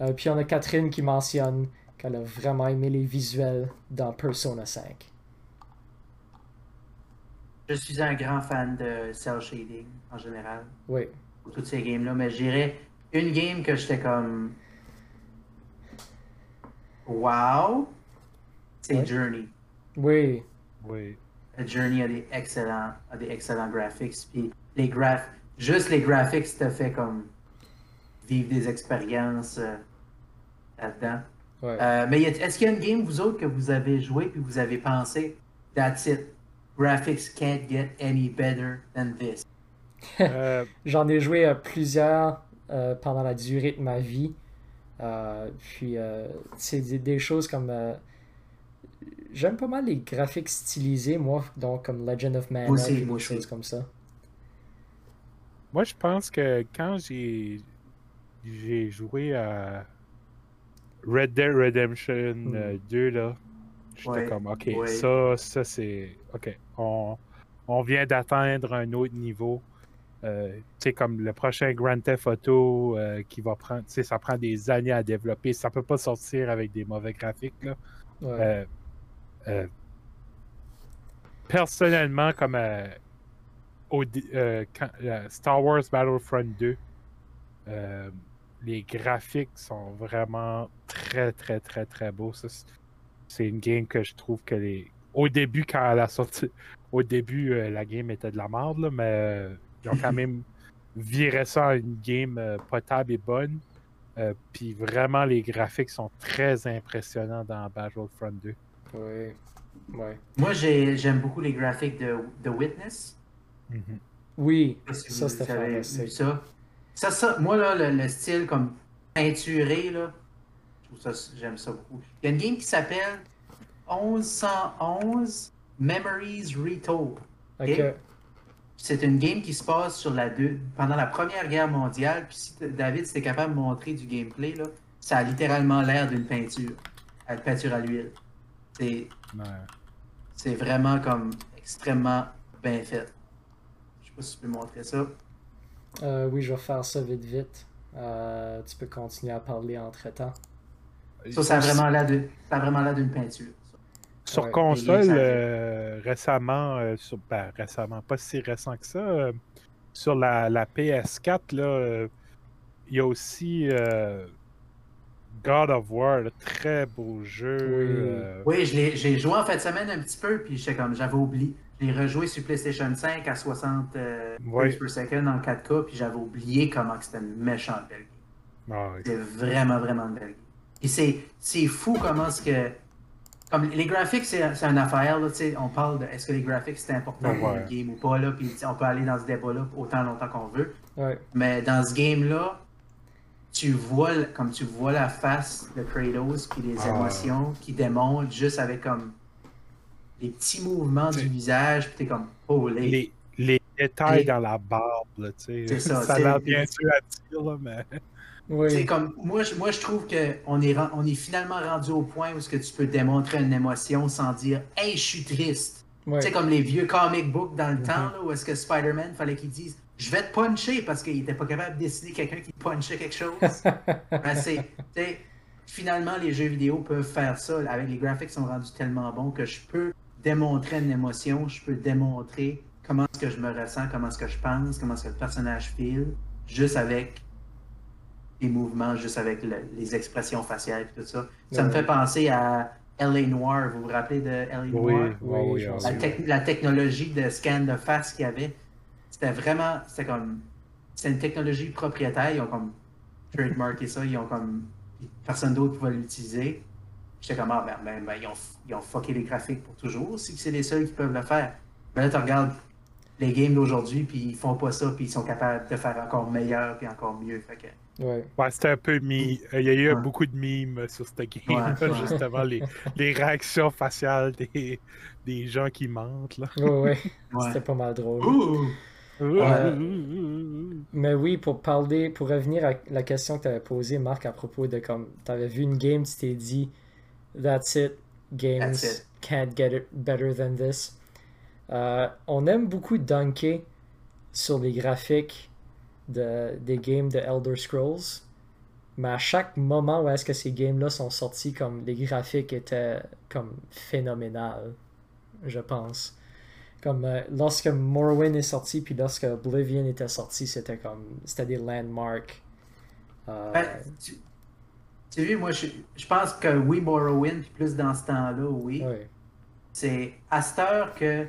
Euh, puis on a Catherine qui mentionne qu'elle a vraiment aimé les visuels dans Persona 5. Je suis un grand fan de cell shading en général. Oui. Pour toutes ces games-là, mais je dirais une game que j'étais comme. Wow! C'est Journey. Oui. Oui. Journey a des excellents, a des excellents graphics. Puis les graph, juste les graphics te fait comme vivre des expériences euh, là-dedans. Euh, mais est-ce qu'il y a une game, vous autres, que vous avez joué puis vous avez pensé, that's it, graphics can't get any better than this? Euh, J'en ai joué plusieurs pendant la durée de ma vie. puis, c'est des, choses comme j'aime pas mal les graphiques stylisés, moi, donc comme Legend of Mana, et des choses comme ça. Moi, je pense que quand j'ai j'ai joué à Red Dead Redemption 2, hmm. euh, là, j'étais comme, ok, ça, ça c'est. Ok, on, on vient d'atteindre un autre niveau. Euh, tu sais, comme le prochain Grand Theft Auto euh, qui va prendre, tu sais, ça prend des années à développer. Ça peut pas sortir avec des mauvais graphiques, là. Euh, euh, personnellement, comme euh, au, euh, Star Wars Battlefront 2, les graphiques sont vraiment très, très, très, très beaux. C'est une game que je trouve que les. Au début, quand elle a sorti, au début, la game était de la merde, mais ils ont quand même viré ça à une game potable et bonne. Puis vraiment, les graphiques sont très impressionnants dans Battlefront 2. Oui. Ouais. Moi, j'aime beaucoup les graphiques de The Witness. Mm-hmm. Oui, ça c'était ça. Ça, ça. Moi, là, le, style comme peinturé, là, j'aime ça beaucoup. Il y a une game qui s'appelle 1111 Memories Retold. C'est une game qui se passe sur la deux, pendant la Première Guerre mondiale. Puis si David, si capable de montrer du gameplay, là, ça a littéralement l'air d'une peinture. Une peinture à l'huile. C'est vraiment comme extrêmement bien fait. Je sais pas si tu peux montrer ça. Euh, oui, je vais faire ça vite vite. Euh, tu peux continuer à parler entre temps. Ça, ça a vraiment l'air d'une peinture. Sur console, euh, récemment, sur, ben, récemment, pas si récent que ça, sur la, la PS4, là, il y a aussi God of War, très beau jeu. Oui, euh. j'ai joué en fin de semaine un petit peu, puis comme j'avais oublié. J'ai rejoué sur PlayStation 5 à 60 euh, frames per second en 4K, puis j'avais oublié comment c'était une méchante belle ah, C'est vraiment, vraiment belle Et c'est fou comment ce que. Comme les graphiques, c'est une affaire, là, on parle de est-ce que les graphiques c'est important pour le game ou pas, là, puis on peut aller dans ce débat-là autant longtemps qu'on veut. Mais dans ce game-là, tu vois, comme tu vois la face de Kratos, puis les ah. émotions qui démontrent juste avec comme les petits mouvements du visage, puis t'es comme, oh, les... les, détails dans la barbe, tu sais. C'est ça. ça a l'air bien sûr à dire, là, mais... Oui. Comme, moi, je, moi, je trouve qu'on est, on est finalement rendu au point où ce que tu peux démontrer une émotion sans dire « Hey, je suis triste sais, comme les vieux comic books dans le mm-hmm. temps, là, où est-ce que Spider-Man, fallait qu'il dise je vais te puncher parce qu'il n'était pas capable de décider quelqu'un qui punchait quelque chose. ben, finalement, les jeux vidéo peuvent faire ça. Avec les graphiques sont rendus tellement bons que je peux démontrer une émotion, je peux démontrer comment est-ce que je me ressens, comment est-ce que je pense, comment est-ce que le personnage file, juste avec les mouvements, juste avec les expressions faciales et tout ça. Ça me fait penser à L.A. Noir. Vous vous rappelez de L.A. Noir? Oui, oui, la, la, technologie de scan de face qu'il y avait c'était vraiment, c'était comme, c'est une technologie propriétaire, ils ont comme trademarké ça, ils ont comme, personne d'autre pouvait l'utiliser. j'étais comme, ah, ben, ben, ben, ils, ont, ils ont fucké les graphiques pour toujours, si c'est les seuls qui peuvent le faire. Mais là, tu regardes les games d'aujourd'hui, puis ils font pas ça, puis ils sont capables de faire encore meilleur, puis encore mieux. Fait que... Ouais. ouais c'était un peu mi. Il y a eu beaucoup de mimes sur ce game, ouais, justement, les, les, réactions faciales des, des gens qui mentent. Là. Ouais, ouais. C'était pas mal drôle. Euh, mais oui, pour parler, pour revenir à la question que tu avais posée, Marc, à propos de comme tu avais vu une game, tu t'es dit That's it, games can't get it better than this. Euh, on aime beaucoup dunker sur les graphiques de, des games de Elder Scrolls, mais à chaque moment où est-ce que ces games-là sont sortis, comme les graphiques étaient comme phénoménales, je pense. Comme euh, lorsque Morrowind est sorti, puis lorsque Oblivion était sorti, c'était comme c'était des landmarks. Euh... Ben, tu, vu, moi je, je, pense que oui, Morrowind, plus dans ce temps-là, oui. oui. C'est à cette heure que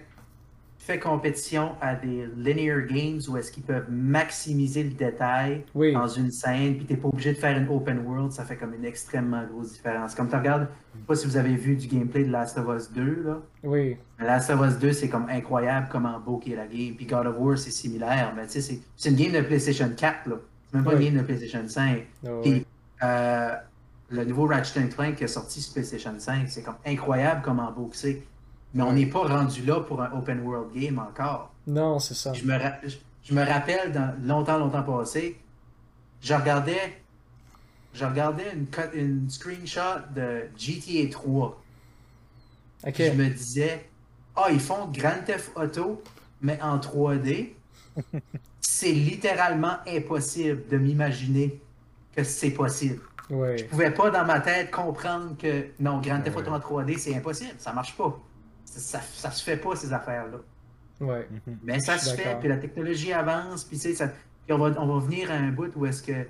fais compétition à des linear games où est-ce qu'ils peuvent maximiser le détail dans une scène, puis t'es pas obligé de faire une open world, ça fait comme une extrêmement grosse différence. Comme tu regardes, je sais pas si vous avez vu du gameplay de Last of Us 2, là. Oui. Last of Us 2, c'est comme incroyable comment beau est la game, puis God of War, c'est similaire, mais tu sais, c'est une game de PlayStation 4, là. C'est même pas une game de PlayStation 5. puis, euh, le nouveau Ratchet Clank qui est sorti sur PlayStation 5, c'est comme incroyable comment beau c'est. Mais on n'est pas rendu là pour un open world game encore. Non, c'est ça. Je me, je, me rappelle, dans, longtemps, longtemps passé, je regardais, je regardais une, une screenshot de GTA 3. Je me disais, ah, ils font Grand Theft Auto, mais en 3D. c'est littéralement impossible de m'imaginer que c'est possible. Ouais. Je pouvais pas dans ma tête comprendre que non, Grand Theft Auto en 3D, c'est impossible, ça marche pas ça, ça se fait pas, ces affaires-là. Ouais. Mhm. Mais ça se fait, puis la technologie avance, puis, ça, puis on, va, on va venir à un bout où est-ce que.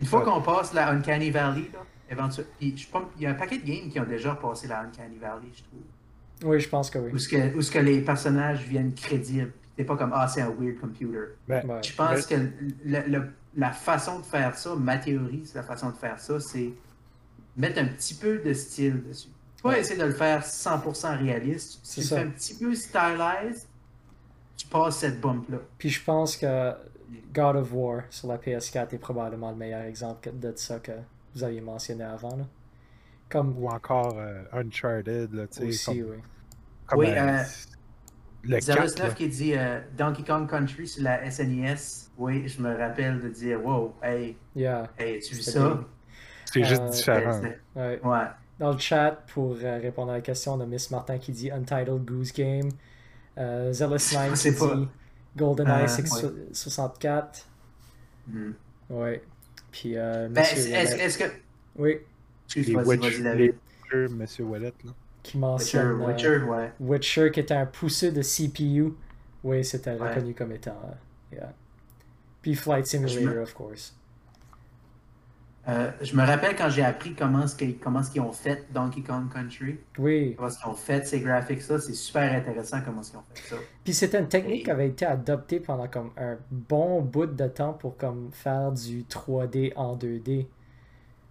Une fois qu'on passe la Uncanny Valley, là, éventuellement. Puis je pense il y a un paquet de games qui ont déjà passé la Uncanny Valley, je trouve. Oui, je pense que oui. Où ce que, où ce que les personnages viennent crédibles. C'est pas comme Ah, c'est un weird computer. Ben, je pense que la façon de faire ça, ma théorie, c'est la façon de faire ça, c'est mettre un petit peu de style dessus pas essayer de le faire 100% réaliste. Si tu fais un petit peu stylized, tu passes cette bump-là. Puis je pense que God of War sur la PS4 est probablement le meilleur exemple de ça que vous aviez mentionné avant. Là. Comme... Ou encore euh, Uncharted. Là, Aussi, comme, oui. Comme, oui, euh, le qui dit euh, Donkey Kong Country sur la SNES. Oui, je me rappelle de dire Wow, hey, yeah, hey tu vu ça? C'est juste euh, différent. Ouais. Dans le chat pour euh, répondre à la question de Miss Martin qui dit Untitled Goose Game. Euh, Zealous Nine qui dit GoldenEye 64. Mm. Ouais. Puis, euh, ben, est-ce que. Oui. Excuse-moi, vas-y, David. Monsieur Wallet, là. Qui mentionne. Witcher, Witcher, ouais. Witcher qui était un pousseux de CPU. Oui, c'était reconnu comme étant. yeah. Puis Flight Simulator, of course. Euh, je me rappelle quand j'ai appris comment ce qu'ils ont fait Donkey Kong Country. Oui. Comment ils ont fait ces graphiques-là. C'est super intéressant comment ils ont fait ça. Puis c'était une technique qui avait été adoptée pendant comme un bon bout de temps pour comme faire du 3D en 2D.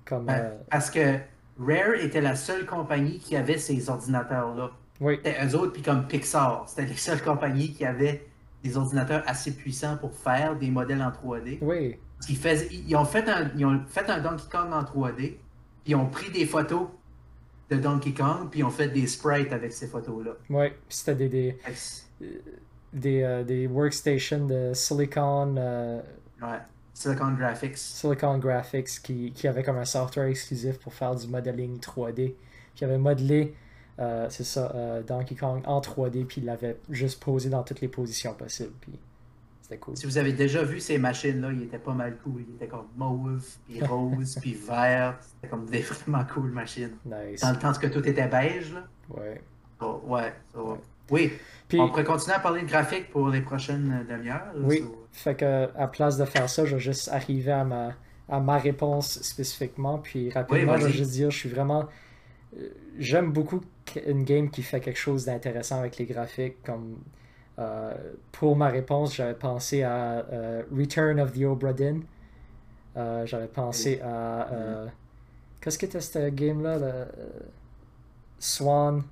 Comme, ben, euh, Parce que Rare était la seule compagnie qui avait ces ordinateurs-là. Oui. C'était eux autres, puis comme Pixar. C'était les seules compagnies qui avaient des ordinateurs assez puissants pour faire des modèles en 3D. Oui. Ils, ont fait un, ils ont fait un Donkey Kong en 3D, puis ils ont pris des photos de Donkey Kong, puis ils ont fait des sprites avec ces photos-là. Ouais, puis c'était des, des, des, euh, des, workstations de Silicon. Euh, ouais, Silicon Graphics. Silicon Graphics qui, qui avait comme un software exclusif pour faire du modeling 3D, qui avait modelé. Euh, c'est ça, Donkey Kong en 3D, puis il l'avait juste posé dans toutes les positions possibles. Puis si vous avez déjà vu ces machines-là, ils étaient pas mal cool. Ils étaient comme mauve, puis rose, puis vert. C'était comme des vraiment cool machines. Nice. Dans le temps que tout était beige, là. Ouais. ouais. Oui. Puis, on pourrait continuer à parler de graphique pour les prochaines demi-heures. Oui. Fait que, à place de faire ça, je vais juste arriver à ma, à ma réponse spécifiquement. Puis rapidement, je vais juste dire, je suis vraiment. Euh, j'aime beaucoup une game qui fait quelque chose d'intéressant avec les graphiques, comme euh, pour ma réponse, j'avais pensé à euh, Return of the Obra Dinn. Euh, j'avais pensé à Qu'est-ce que c'était ce game-là? Le... Swan?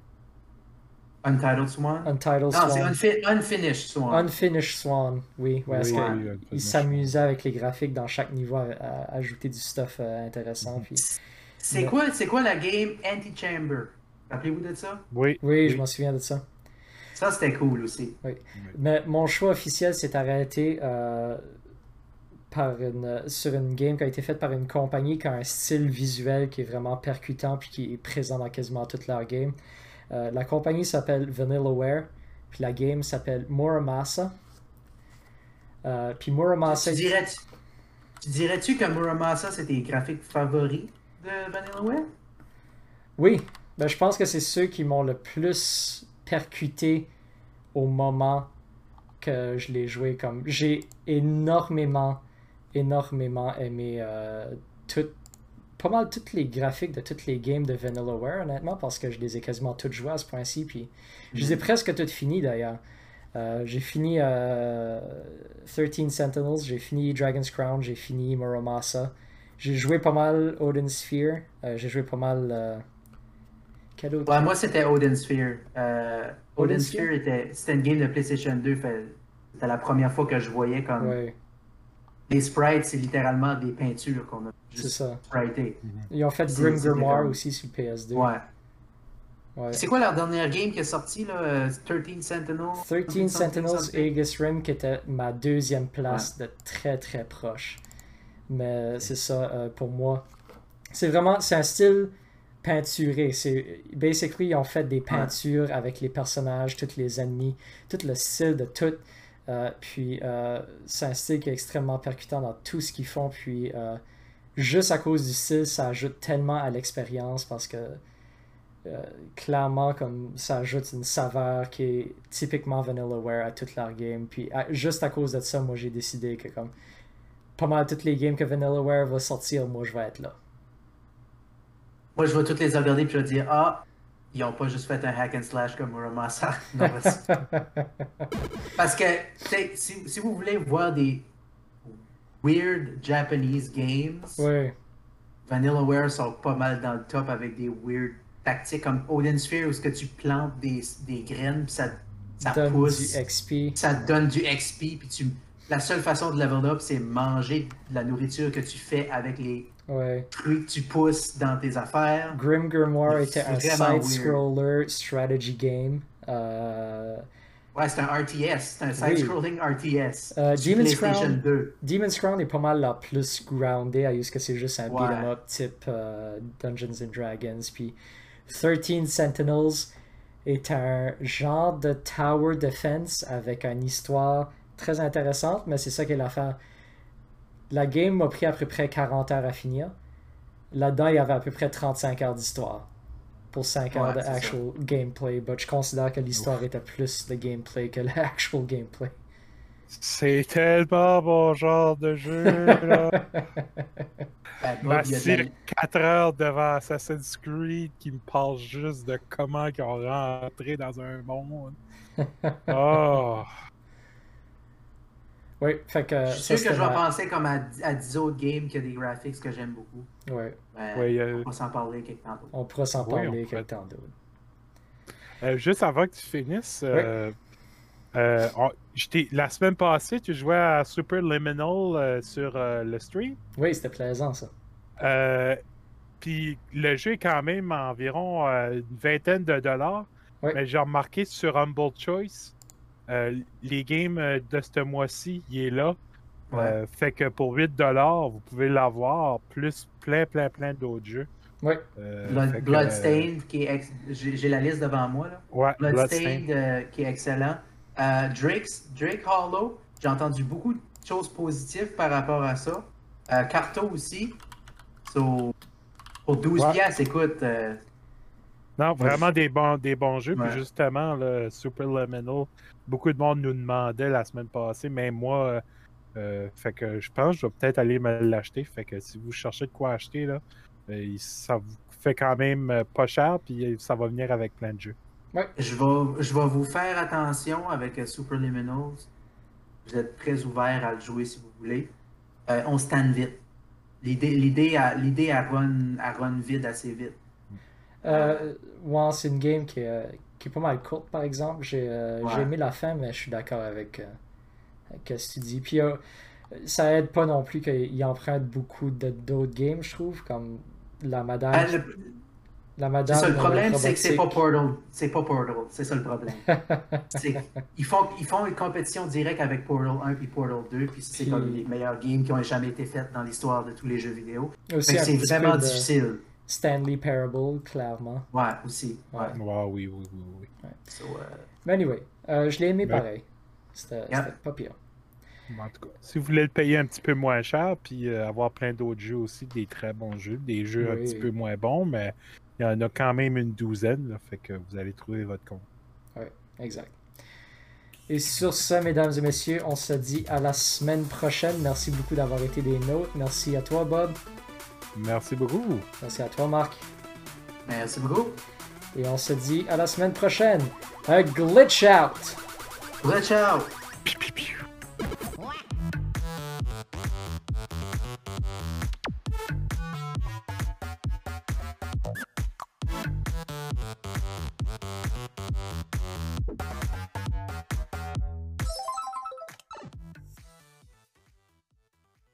Untitled Swan? Untitled non, Swan. c'est Unfinished Swan. Unfinished Swan, oui. Ouais, Oui, il s'amusait avec les graphiques dans chaque niveau à, à ajouter du stuff euh, intéressant. Puis... C'est Mais- quoi, c'est quoi la game Antichamber? Rappelez-vous de ça? Oui. Oui, je m'en souviens de ça. Ça, c'était cool aussi. Mais mon choix officiel s'est arrêté euh, par une, sur une game qui a été faite par une compagnie qui a un style visuel qui est vraiment percutant puis qui est présent dans quasiment toute leur game. Euh, la compagnie s'appelle Vanillaware, puis la game s'appelle Muramasa. Euh, puis Muramasa. Tu dirais-tu tu dirais-tu que Muramasa, c'est tes graphiques favoris de Vanillaware? Oui, ben, je pense que c'est ceux qui m'ont le plus percuté au moment que je l'ai joué. Comme j'ai énormément, énormément aimé euh, tout- pas mal toutes les graphiques de toutes les games de Vanillaware, honnêtement, parce que je les ai quasiment toutes jouées à ce point-ci. Puis je les ai presque toutes finies d'ailleurs. Euh, j'ai fini euh, 13 Sentinels, j'ai fini Dragon's Crown, j'ai fini Muramasa. J'ai joué pas mal Odin Sphere, euh, j'ai joué pas mal. Euh, Quel autre Ouais, moi, c'était Odin Sphere. Euh, Odin Odin Sphere? Était, c'était une game de PlayStation 2. fait- C'était la première fois que je voyais comme Ouais, les sprites, c'est littéralement des peintures qu'on a c'est juste spritées. Ils ont fait C'est- Grim Grimoire aussi sur le PS2. Ouais. Ouais. C'est quoi leur dernière game qui est sortie, là? euh, 13 Sentinels? 13 Something, Sentinels? Aegis Rim, qui était ma deuxième place de très très proche. Mais c'est ça euh, pour moi. C'est vraiment, c'est un style peinturé. C'est, basically, ils ont fait des peintures avec les personnages, tous les ennemis, tout le style de tout. Euh, puis euh, c'est un style qui est extrêmement percutant dans tout ce qu'ils font. Puis euh, juste à cause du style, ça ajoute tellement à l'expérience parce que clairement comme ça ajoute une saveur qui est typiquement Vanillaware à toute leur game. Puis à- juste à cause de ça, moi j'ai décidé que comme pas mal toutes les games que Vanillaware va sortir, moi je vais être là. Moi, je vais toutes les regarder puis je vais dire Ah, ils ont pas juste fait un hack and slash comme Muramasa. Non, parce- Parce que, si, si vous voulez voir des weird Japanese games, oui, Vanillaware sont pas mal dans le top avec des weird tactiques comme Odin Sphere où ce que tu plantes des, des graines puis ça, ça donne pousse, du XP. ça te donne du XP puis tu la seule façon de level up c'est manger de la nourriture que tu fais avec les Ouais. tu pousses dans tes affaires. Grim Grimoire était un side-scroller strategy game. Euh, Ouais, c'est un RTS, c'est un Oui. side-scrolling RTS. Euh, Demon's Crown. 2. Demon's Crown est pas mal la plus grounded, à use que c'est juste un Ouais. beat'em up type euh, Dungeons and Dragons. Puis 13 Sentinels est un genre de tower defense avec une histoire très intéressante, mais c'est ça qui est l'affaire. La game m'a pris à peu près 40 heures à finir. Là-dedans, il y avait à peu près 35 heures d'histoire pour 5 heures Ouais, de ça. gameplay. But je considère que l'histoire était plus de gameplay que l'actual gameplay. C'est tellement mon genre de jeu, là. Ben, M'assis 4 heures devant Assassin's Creed qui me parle juste de comment ils ont rentré dans un monde. Oh! Oui, fait que. Je suis sûr que je vais penser comme à, à 10 autres games qui a des graphics que j'aime beaucoup. Ouais, Ben, Ouais, euh, On va s'en parler quelque temps. d'autre. on pourra s'en Oui, parler pourrait. quelque temps d'autre. Euh, juste avant que tu finisses, euh, euh, on- la semaine passée, tu jouais à Super Liminal euh, sur euh, le stream. Oui, c'était plaisant ça. Euh, Puis le jeu est quand même environ euh, une vingtaine de dollars. Mais j'ai remarqué sur Humble Choice, euh, les games euh, de ce mois-ci, il est là. Ouais. Euh, fait que pour 8 dollars, vous pouvez l'avoir, plus plein, plein, plein d'autres jeux. Oui, Euh, Blood- Bloodstained, qui est ex- j'ai la liste devant moi. Là. ouais, Bloodstained, Bloodstained. euh, qui est excellent. Euh, Drake's, Drake Hollow, j'ai entendu beaucoup de choses positives par rapport à ça. Euh, Carto aussi. So, pour 12 Ouais. piastres, écoute, euh, Non, vraiment des bons, des bons jeux. Ouais. Puis justement, le Super Liminal, beaucoup de monde nous demandait la semaine passée, même moi. euh, euh, fait que je pense que je vais peut-être aller me l'acheter. Fait que si vous cherchez de quoi acheter, là, euh, ça vous fait quand même euh, pas cher, puis ça va venir avec plein de jeux. je vais, je vais vous faire attention avec Super Liminals. Vous êtes très ouvert à le jouer si vous voulez. Euh, on stand vite. l'idée à, run, à run vide assez vite. Euh, ouais, c'est une game qui est, qui est pas mal courte, par exemple. J'ai aimé la fin, mais je suis d'accord avec, ce que tu dis. Puis ça aide pas non plus qu'il emprunte beaucoup d'autres games, je trouve, comme la madame. Ah, la madame. C'est ça, le problème, c'est que c'est pas Portal. C'est pas Portal. C'est ça le problème. ils, font, ils font une compétition directe avec Portal 1 et Portal 2, puis c'est comme les meilleurs games qui ont jamais été faits dans l'histoire de tous les jeux vidéo. C'est vraiment difficile. Stanley Parable, clairement. Ouais, aussi. Ouais. oui, oui, oui. oui. So, uh... Mais anyway, euh, je l'ai aimé pareil. C'était pas pire. En tout cas, si vous voulez le payer un petit peu moins cher, puis euh, avoir plein d'autres jeux aussi, des très bons jeux, des jeux un petit peu moins bons, mais il y en a quand même une douzaine, là, fait que vous allez trouver votre compte. Oui, exact. Et sur ce, mesdames et messieurs, on se dit à la semaine prochaine. Merci beaucoup d'avoir été des nôtres. Merci à toi, Bob. Merci beaucoup. Merci à toi, Marc. Merci beaucoup. Et on se dit à la semaine prochaine. A glitch out. Glitch out.